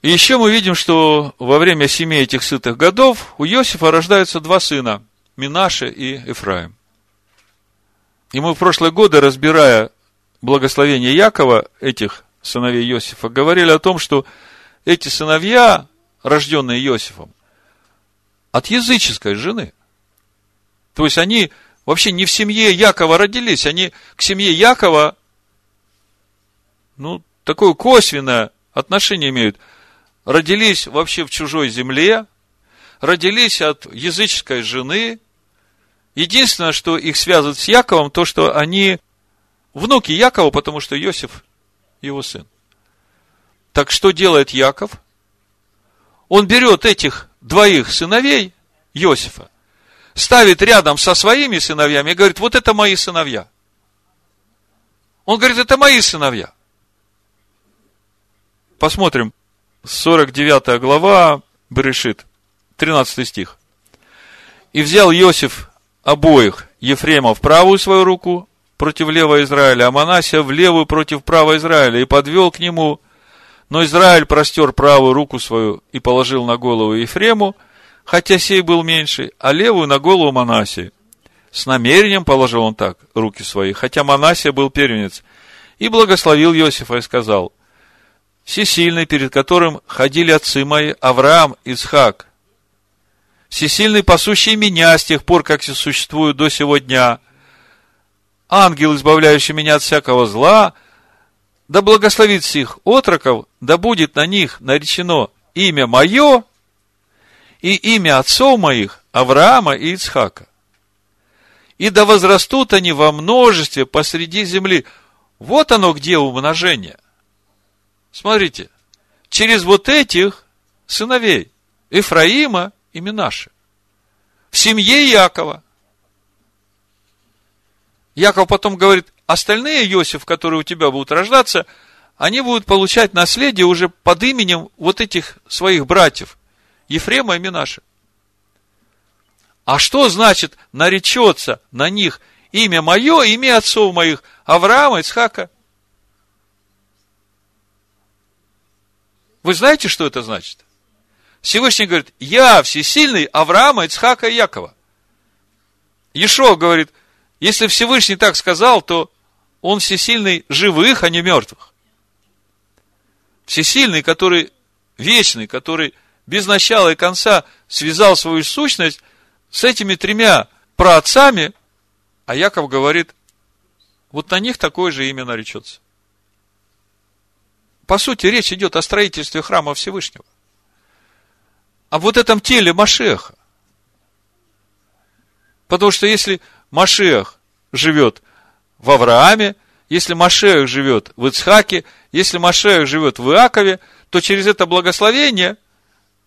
И еще мы видим, что во время семи этих сытых годов у Иосифа рождаются два сына, Минаше и Ефраим. И мы в прошлые годы, разбирая благословение Якова, этих сыновей Иосифа, говорили о том, что эти сыновья, рожденные Иосифом, от языческой жены. То есть они вообще не в семье Якова родились, они к семье Якова, ну, такое косвенное отношение имеют – родились вообще в чужой земле, родились от языческой жены. Единственное, что их связывает с Яковом, то, что они внуки Якова, потому что Иосиф его сын. Так что делает Яков? Он берет этих двоих сыновей Иосифа, ставит рядом со своими сыновьями и говорит, вот это мои сыновья. Он говорит, это мои сыновья. Посмотрим, 49 глава, Берешит, 13 стих. «И взял Иосиф обоих, Ефрема в правую свою руку против левого Израиля, а Манасия в левую против правого Израиля, и подвел к нему. Но Израиль простер правую руку свою и положил на голову Ефрему, хотя сей был меньший, а левую на голову Манасии. С намерением положил он так руки свои, хотя Манасия был первенец, и благословил Иосифа и сказал, всесильный, перед которым ходили отцы мои, Авраам, Исхак, всесильный, пасущий меня с тех пор, как я существую до сего дня, ангел, избавляющий меня от всякого зла, да благословит всех отроков, да будет на них наречено имя мое и имя отцов моих, Авраама и Ицхака. И да возрастут они во множестве посреди земли. Вот оно где умножение – Смотрите, через вот этих сыновей Ефраима и Минаши. В семье Якова. Яков потом говорит, остальные Иосиф, которые у тебя будут рождаться, они будут получать наследие уже под именем вот этих своих братьев, Ефрема и Минаша. А что значит наречется на них имя мое, имя отцов моих, Авраама, Ицхака Вы знаете, что это значит? Всевышний говорит, я всесильный Авраама, Ицхака и Якова. Ешо говорит, если Всевышний так сказал, то он всесильный живых, а не мертвых. Всесильный, который вечный, который без начала и конца связал свою сущность с этими тремя праотцами, а Яков говорит, вот на них такое же имя наречется. По сути, речь идет о строительстве храма Всевышнего. Об вот этом теле Машеха. Потому что если Машех живет в Аврааме, если Машех живет в Ицхаке, если Машех живет в Иакове, то через это благословение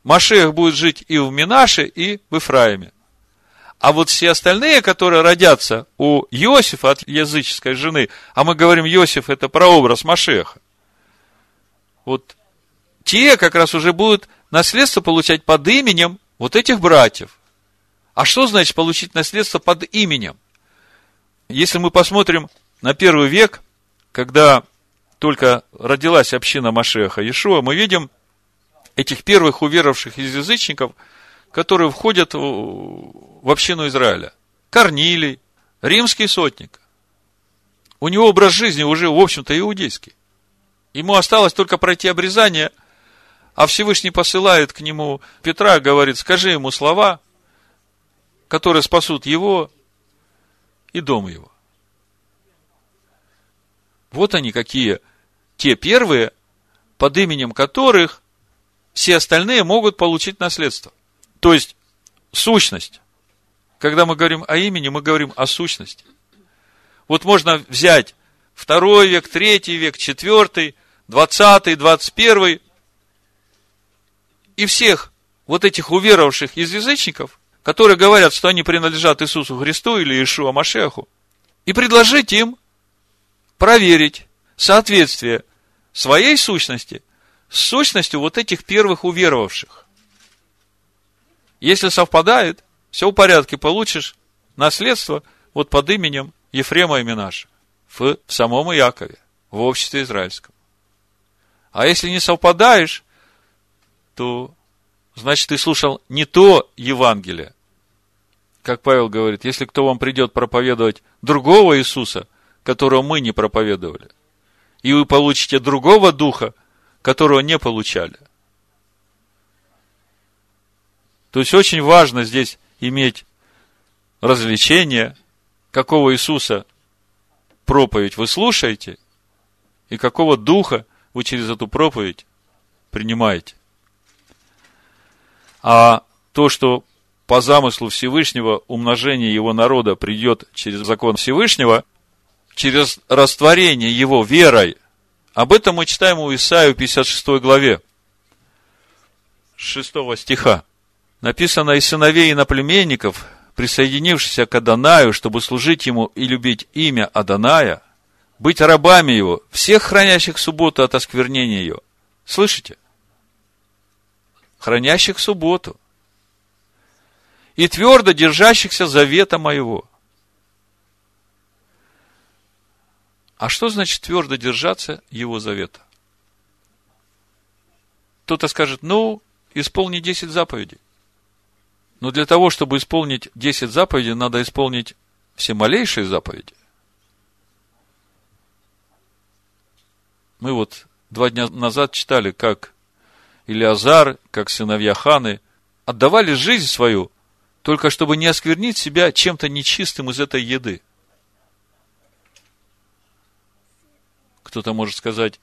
Машех будет жить и в Минаше, и в Ифраиме. А вот все остальные, которые родятся у Иосифа от языческой жены, а мы говорим, Иосиф это прообраз Машеха, вот те как раз уже будут наследство получать под именем вот этих братьев. А что значит получить наследство под именем? Если мы посмотрим на первый век, когда только родилась община Машеха Иешуа, мы видим этих первых уверовавших из язычников, которые входят в общину Израиля. Корнилий, римский сотник. У него образ жизни уже, в общем-то, иудейский. Ему осталось только пройти обрезание, А Всевышний посылает к нему Петра, говорит, скажи ему слова, которые спасут его и дом его. Вот они какие, те первые, под именем которых все остальные могут получить наследство. То есть, сущность. Когда мы говорим о имени, мы говорим о сущности. Вот можно взять второй век, третий век, четвертый, двадцатый, двадцать первый, и всех вот этих уверовавших из язычников, которые говорят, что они принадлежат Иисусу Христу или Ишуа Машеху, и предложить им проверить соответствие своей сущности с сущностью вот этих первых уверовавших. Если совпадает, все в порядке, получишь наследство вот под именем Ефрема и Минаша в самом Иакове, в обществе израильском. А если не совпадаешь, то значит ты слушал не то Евангелие. Как Павел говорит, если кто вам придет проповедовать другого Иисуса, которого мы не проповедовали, и вы получите другого духа, которого не получали. То есть очень важно здесь иметь развлечение, какого Иисуса проповедь вы слушаете, и какого духа вы через эту проповедь принимаете. А то, что по замыслу Всевышнего умножение его народа придет через закон Всевышнего, через растворение его верой, об этом мы читаем у Исаию 56 главе, 6 стиха. Написано, «И сыновей иноплеменников, присоединившихся к Адонаю, чтобы служить ему и любить имя Адоная, быть рабами его, всех хранящих субботу от осквернения ее». Слышите? Хранящих субботу. И твердо держащихся завета моего. А что значит твердо держаться его завета? Кто-то скажет, ну, исполни 10 заповедей. Но для того, чтобы исполнить 10 заповедей, надо исполнить все малейшие заповеди. Мы вот два дня назад читали, как Илиазар, как сыновья Ханы отдавали жизнь свою, только чтобы не осквернить себя чем-то нечистым из этой еды. Кто-то может сказать,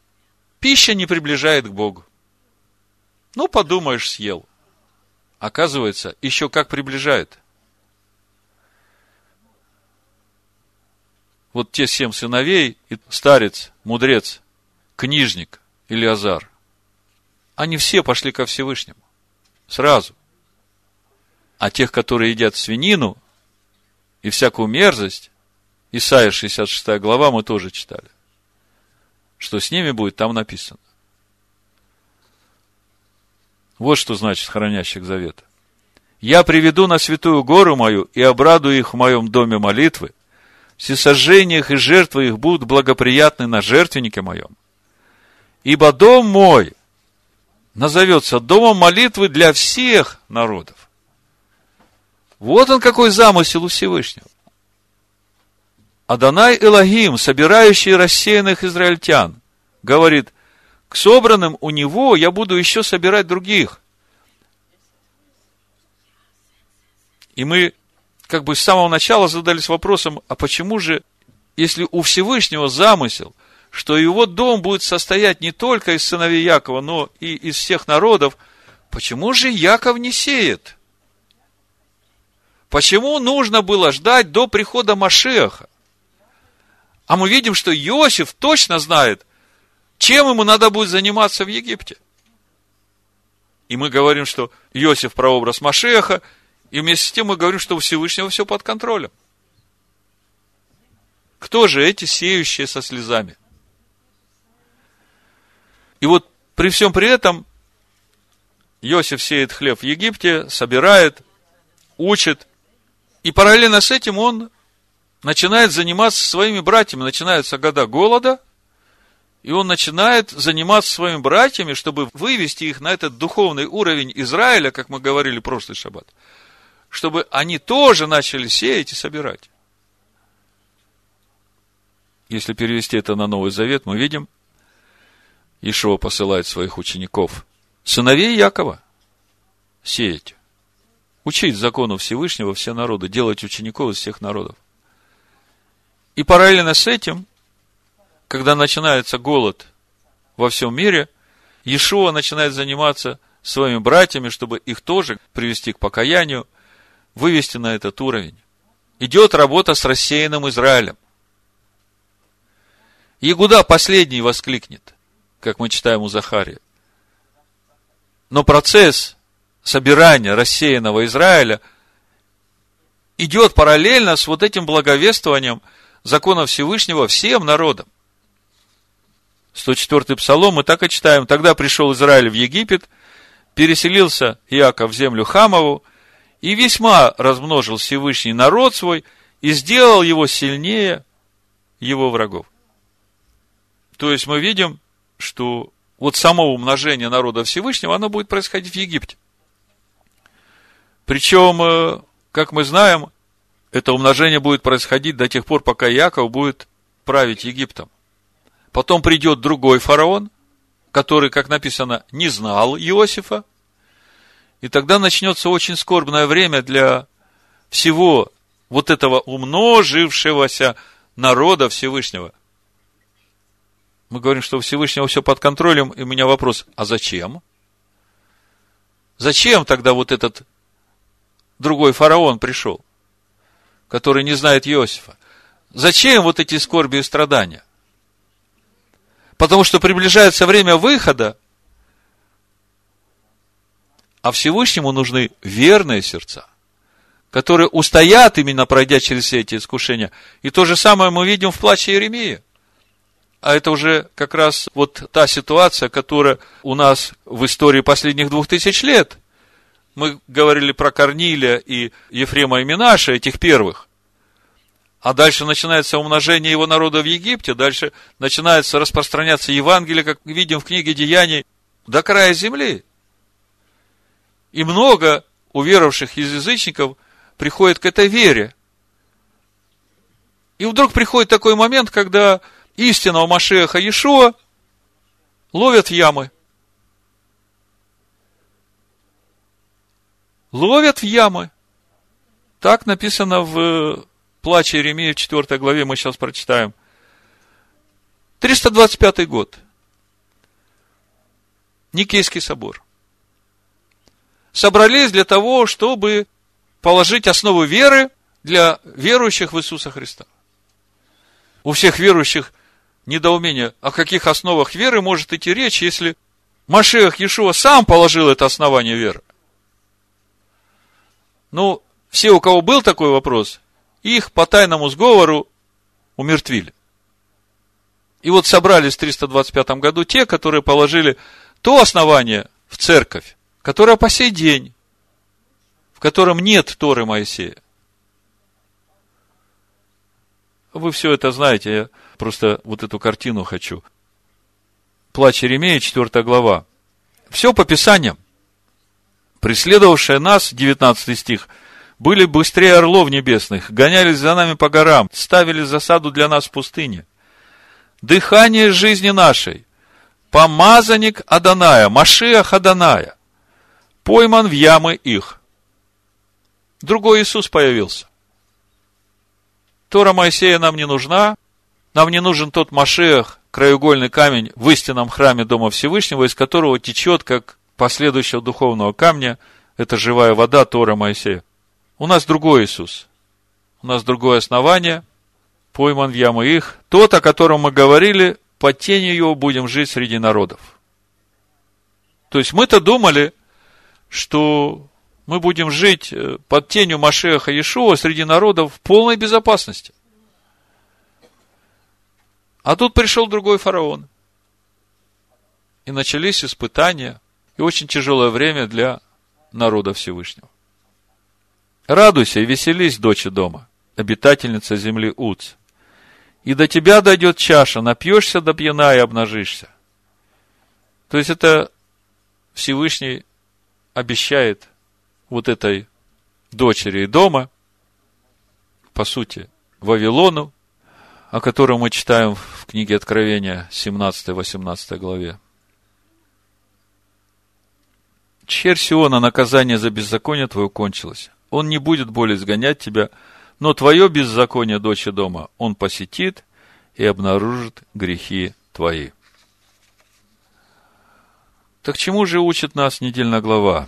пища не приближает к Богу. Ну, подумаешь, съел – оказывается, еще как приближает. Вот те семь сыновей, и старец, мудрец, книжник или Азар, они все пошли ко Всевышнему. Сразу. А тех, которые едят свинину и всякую мерзость, Исайя 66 глава мы тоже читали. Что с ними будет, там написано. Вот что значит хранящих завета. Я приведу на святую гору мою и обрадую их в моем доме молитвы. Всесожжения их и жертвы их будут благоприятны на жертвеннике моем. Ибо дом мой назовется домом молитвы для всех народов. Вот он какой замысел у Всевышнего. Адонай Элогим, собирающий рассеянных израильтян, говорит, к собранным у него я буду еще собирать других. И мы как бы с самого начала задались вопросом, а почему же, если у Всевышнего замысел, что его дом будет состоять не только из сыновей Якова, но и из всех народов, почему же Яков не сеет? Почему нужно было ждать до прихода Машеха? А мы видим, что Иосиф точно знает, чем ему надо будет заниматься в Египте? И мы говорим, что Иосиф прообраз Машеха, и вместе с тем мы говорим, что у Всевышнего все под контролем. Кто же эти сеющие со слезами? И вот при всем при этом Иосиф сеет хлеб в Египте, собирает, учит, и параллельно с этим он начинает заниматься своими братьями. Начинаются года голода, и он начинает заниматься своими братьями, чтобы вывести их на этот духовный уровень Израиля, как мы говорили в прошлый шаббат, чтобы они тоже начали сеять и собирать. Если перевести это на Новый Завет, мы видим, Ишуа посылает своих учеников сыновей Якова сеять. Учить закону Всевышнего все народы, делать учеников из всех народов. И параллельно с этим, когда начинается голод во всем мире, Иешуа начинает заниматься своими братьями, чтобы их тоже привести к покаянию, вывести на этот уровень. Идет работа с рассеянным Израилем. Ягуда последний воскликнет, как мы читаем у Захария. Но процесс собирания рассеянного Израиля идет параллельно с вот этим благовествованием закона Всевышнего всем народам. 104-й псалом, мы так и читаем. Тогда пришел Израиль в Египет, переселился Иаков в землю Хамову, и весьма размножил Всевышний народ свой, и сделал его сильнее его врагов. То есть мы видим, что вот само умножение народа Всевышнего, оно будет происходить в Египте. Причем, э, как мы знаем, это умножение будет происходить до тех пор, пока Яков будет править Египтом. Потом придет другой фараон, который, как написано, не знал Иосифа. И тогда начнется очень скорбное время для всего вот этого умножившегося народа Всевышнего. Мы говорим, что у Всевышнего все под контролем, и у меня вопрос, а зачем? Зачем тогда вот этот другой фараон пришел, который не знает Иосифа? Зачем вот эти скорби и страдания? Потому что приближается время выхода, а Всевышнему нужны верные сердца, которые устоят именно пройдя через все эти искушения. И то же самое мы видим в плаче Иеремии. А это уже как раз вот та ситуация, которая у нас в истории последних двух тысяч лет. Мы говорили про Корнилия и Ефрема и Минаша, этих первых. А дальше начинается умножение его народа в Египте, дальше начинается распространяться Евангелие, как видим в книге Деяний, до края земли. И много уверовавших из язычников приходит к этой вере. И вдруг приходит такой момент, когда истинного Машеха Иешуа ловят ямы. Ловят в ямы. Так написано в плаче Иеремии в 4 главе, мы сейчас прочитаем. 325 год. Никейский собор. Собрались для того, чтобы положить основу веры для верующих в Иисуса Христа. У всех верующих недоумение, о каких основах веры может идти речь, если Машех Иешуа сам положил это основание веры. Ну, все, у кого был такой вопрос, их по тайному сговору умертвили. И вот собрались в 325 году те, которые положили то основание в церковь, которое по сей день, в котором нет Торы Моисея. Вы все это знаете, просто вот эту картину хочу. Плач Еремея, 4 глава. Все по Писаниям. Преследовавшие нас, 19 стих, были быстрее орлов небесных, гонялись за нами по горам, ставили засаду для нас в пустыне. Дыхание жизни нашей, помазанник Аданая, Машиах Аданая, пойман в ямы их. Другой Иисус появился. Тора Моисея нам не нужна, нам не нужен тот Машех, краеугольный камень в истинном храме Дома Всевышнего, из которого течет, как последующего духовного камня, это живая вода Тора Моисея. У нас другой Иисус. У нас другое основание, пойман в яму их. Тот, о котором мы говорили, под тенью его будем жить среди народов. То есть мы-то думали, что мы будем жить э, под тенью Машеха Иешуа среди народов в полной безопасности. А тут пришел другой фараон. И начались испытания, и очень тяжелое время для народа Всевышнего. Радуйся и веселись, дочь дома, обитательница земли Уц. И до тебя дойдет чаша, напьешься до пьяна и обнажишься. То есть это Всевышний обещает вот этой дочери дома, по сути, Вавилону, о котором мы читаем в книге Откровения 17-18 главе. Черь Сиона, наказание за беззаконие твое кончилось. Он не будет более изгонять тебя, но твое беззаконие, дочь дома, он посетит и обнаружит грехи твои. Так чему же учит нас недельная глава?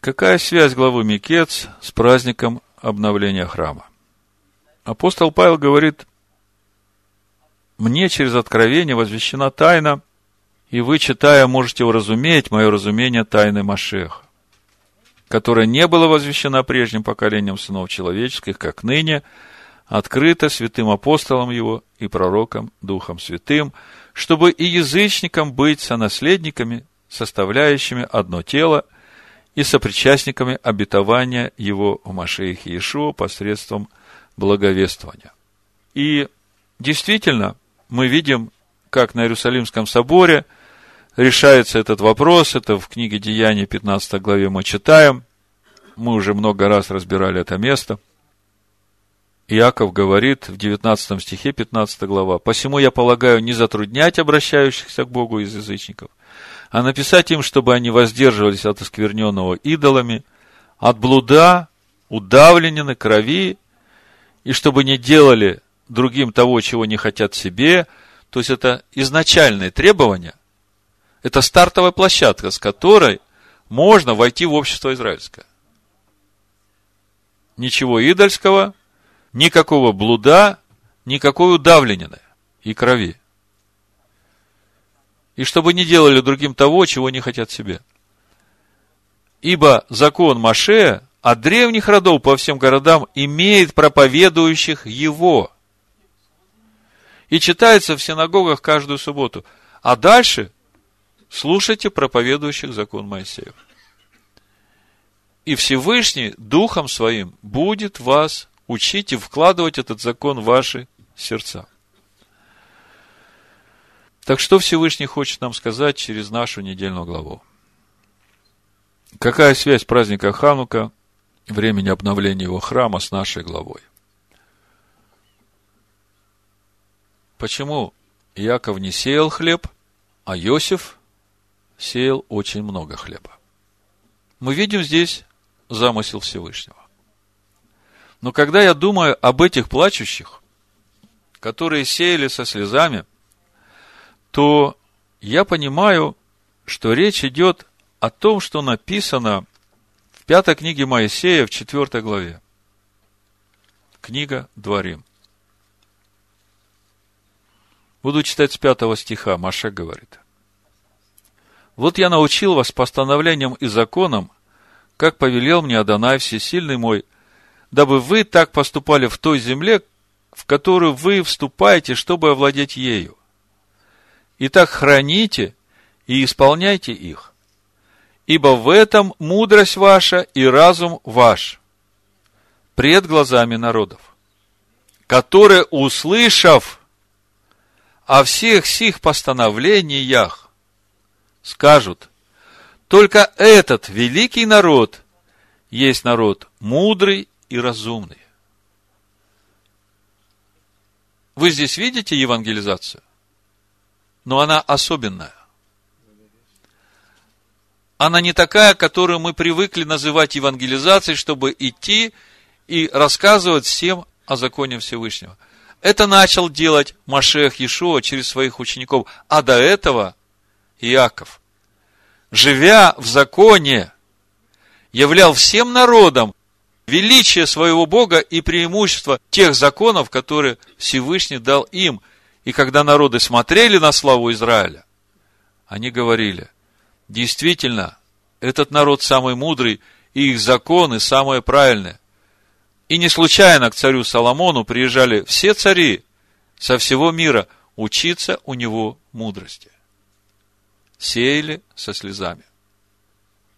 Какая связь главы Микец с праздником обновления храма? Апостол Павел говорит, мне через откровение возвещена тайна, и вы, читая, можете уразуметь мое разумение тайны Машеха, которая не была возвещена прежним поколением сынов человеческих, как ныне, открыта святым апостолом его и пророком Духом Святым, чтобы и язычникам быть сонаследниками, составляющими одно тело, и сопричастниками обетования его в Машеихе Иешуа посредством благовествования. И действительно, мы видим, как на Иерусалимском соборе решается этот вопрос. Это в книге Деяний, 15 главе мы читаем. Мы уже много раз разбирали это место. Иаков говорит в 19 стихе 15 глава, «Посему я полагаю не затруднять обращающихся к Богу из язычников, а написать им, чтобы они воздерживались от оскверненного идолами, от блуда, удавленины, крови и чтобы не делали другим того, чего не хотят себе. То есть это изначальные требования. Это стартовая площадка, с которой можно войти в общество израильское. Ничего идольского, никакого блуда, никакой удавленины и крови. И чтобы не делали другим того, чего не хотят себе. Ибо закон Маше от древних родов по всем городам имеет проповедующих его. И читается в синагогах каждую субботу. А дальше слушайте проповедующих закон Моисеев. И Всевышний Духом Своим будет вас учить и вкладывать этот закон в ваши сердца. Так что Всевышний хочет нам сказать через нашу недельную главу? Какая связь праздника Ханука времени обновления его храма с нашей главой. Почему Яков не сеял хлеб, а Иосиф сеял очень много хлеба? Мы видим здесь замысел Всевышнего. Но когда я думаю об этих плачущих, которые сеяли со слезами, то я понимаю, что речь идет о том, что написано пятой книге Моисея, в четвертой главе. Книга Дворим. Буду читать с пятого стиха. Маша говорит. Вот я научил вас постановлениям и законам, как повелел мне Адонай Всесильный мой, дабы вы так поступали в той земле, в которую вы вступаете, чтобы овладеть ею. И так храните и исполняйте их ибо в этом мудрость ваша и разум ваш пред глазами народов, которые, услышав о всех сих постановлениях, скажут, только этот великий народ есть народ мудрый и разумный. Вы здесь видите евангелизацию? Но она особенная она не такая, которую мы привыкли называть евангелизацией, чтобы идти и рассказывать всем о законе Всевышнего. Это начал делать Машех Иешуа через своих учеников, а до этого Иаков, живя в законе, являл всем народам величие своего Бога и преимущество тех законов, которые Всевышний дал им. И когда народы смотрели на славу Израиля, они говорили – Действительно, этот народ самый мудрый, и их законы самые правильные. И не случайно к царю Соломону приезжали все цари со всего мира учиться у него мудрости. Сеяли со слезами.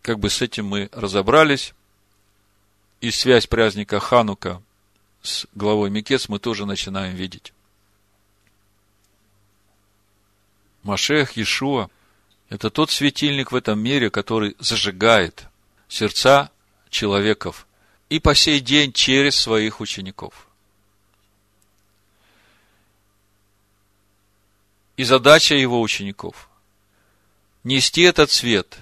Как бы с этим мы разобрались. И связь праздника Ханука с главой Микец мы тоже начинаем видеть. Машех Иешуа – это тот светильник в этом мире, который зажигает сердца человеков и по сей день через своих учеников. И задача его учеников – нести этот свет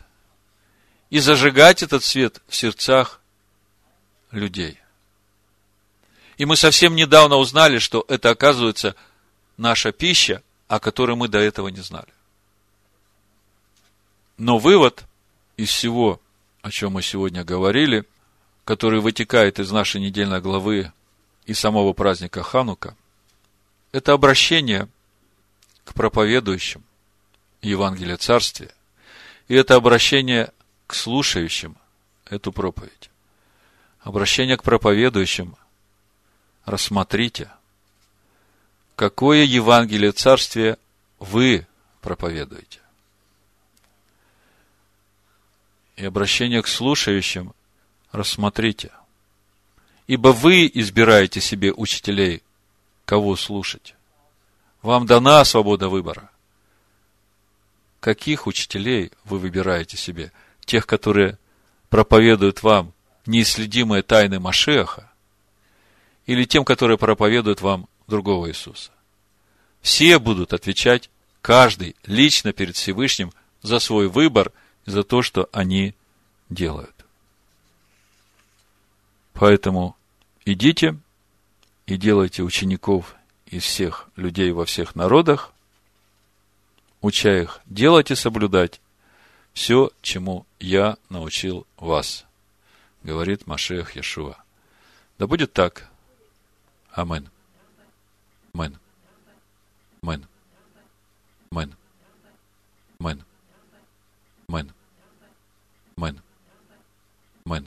и зажигать этот свет в сердцах людей. И мы совсем недавно узнали, что это, оказывается, наша пища, о которой мы до этого не знали. Но вывод из всего, о чем мы сегодня говорили, который вытекает из нашей недельной главы и самого праздника Ханука, это обращение к проповедующим Евангелия Царствия, и это обращение к слушающим эту проповедь. Обращение к проповедующим. Рассмотрите, какое Евангелие Царствия вы проповедуете. И обращение к слушающим рассмотрите. Ибо вы избираете себе учителей, кого слушать. Вам дана свобода выбора. Каких учителей вы выбираете себе? Тех, которые проповедуют вам неисследимые тайны Машеха, или тем, которые проповедуют вам другого Иисуса? Все будут отвечать, каждый лично перед Всевышним, за свой выбор – за то, что они делают. Поэтому идите и делайте учеников из всех людей во всех народах, уча их делать и соблюдать все, чему я научил вас, говорит Машех Яшуа. Да будет так. Амин. Амин. Амин. Амин. Амин. Амин. Амин. Амин.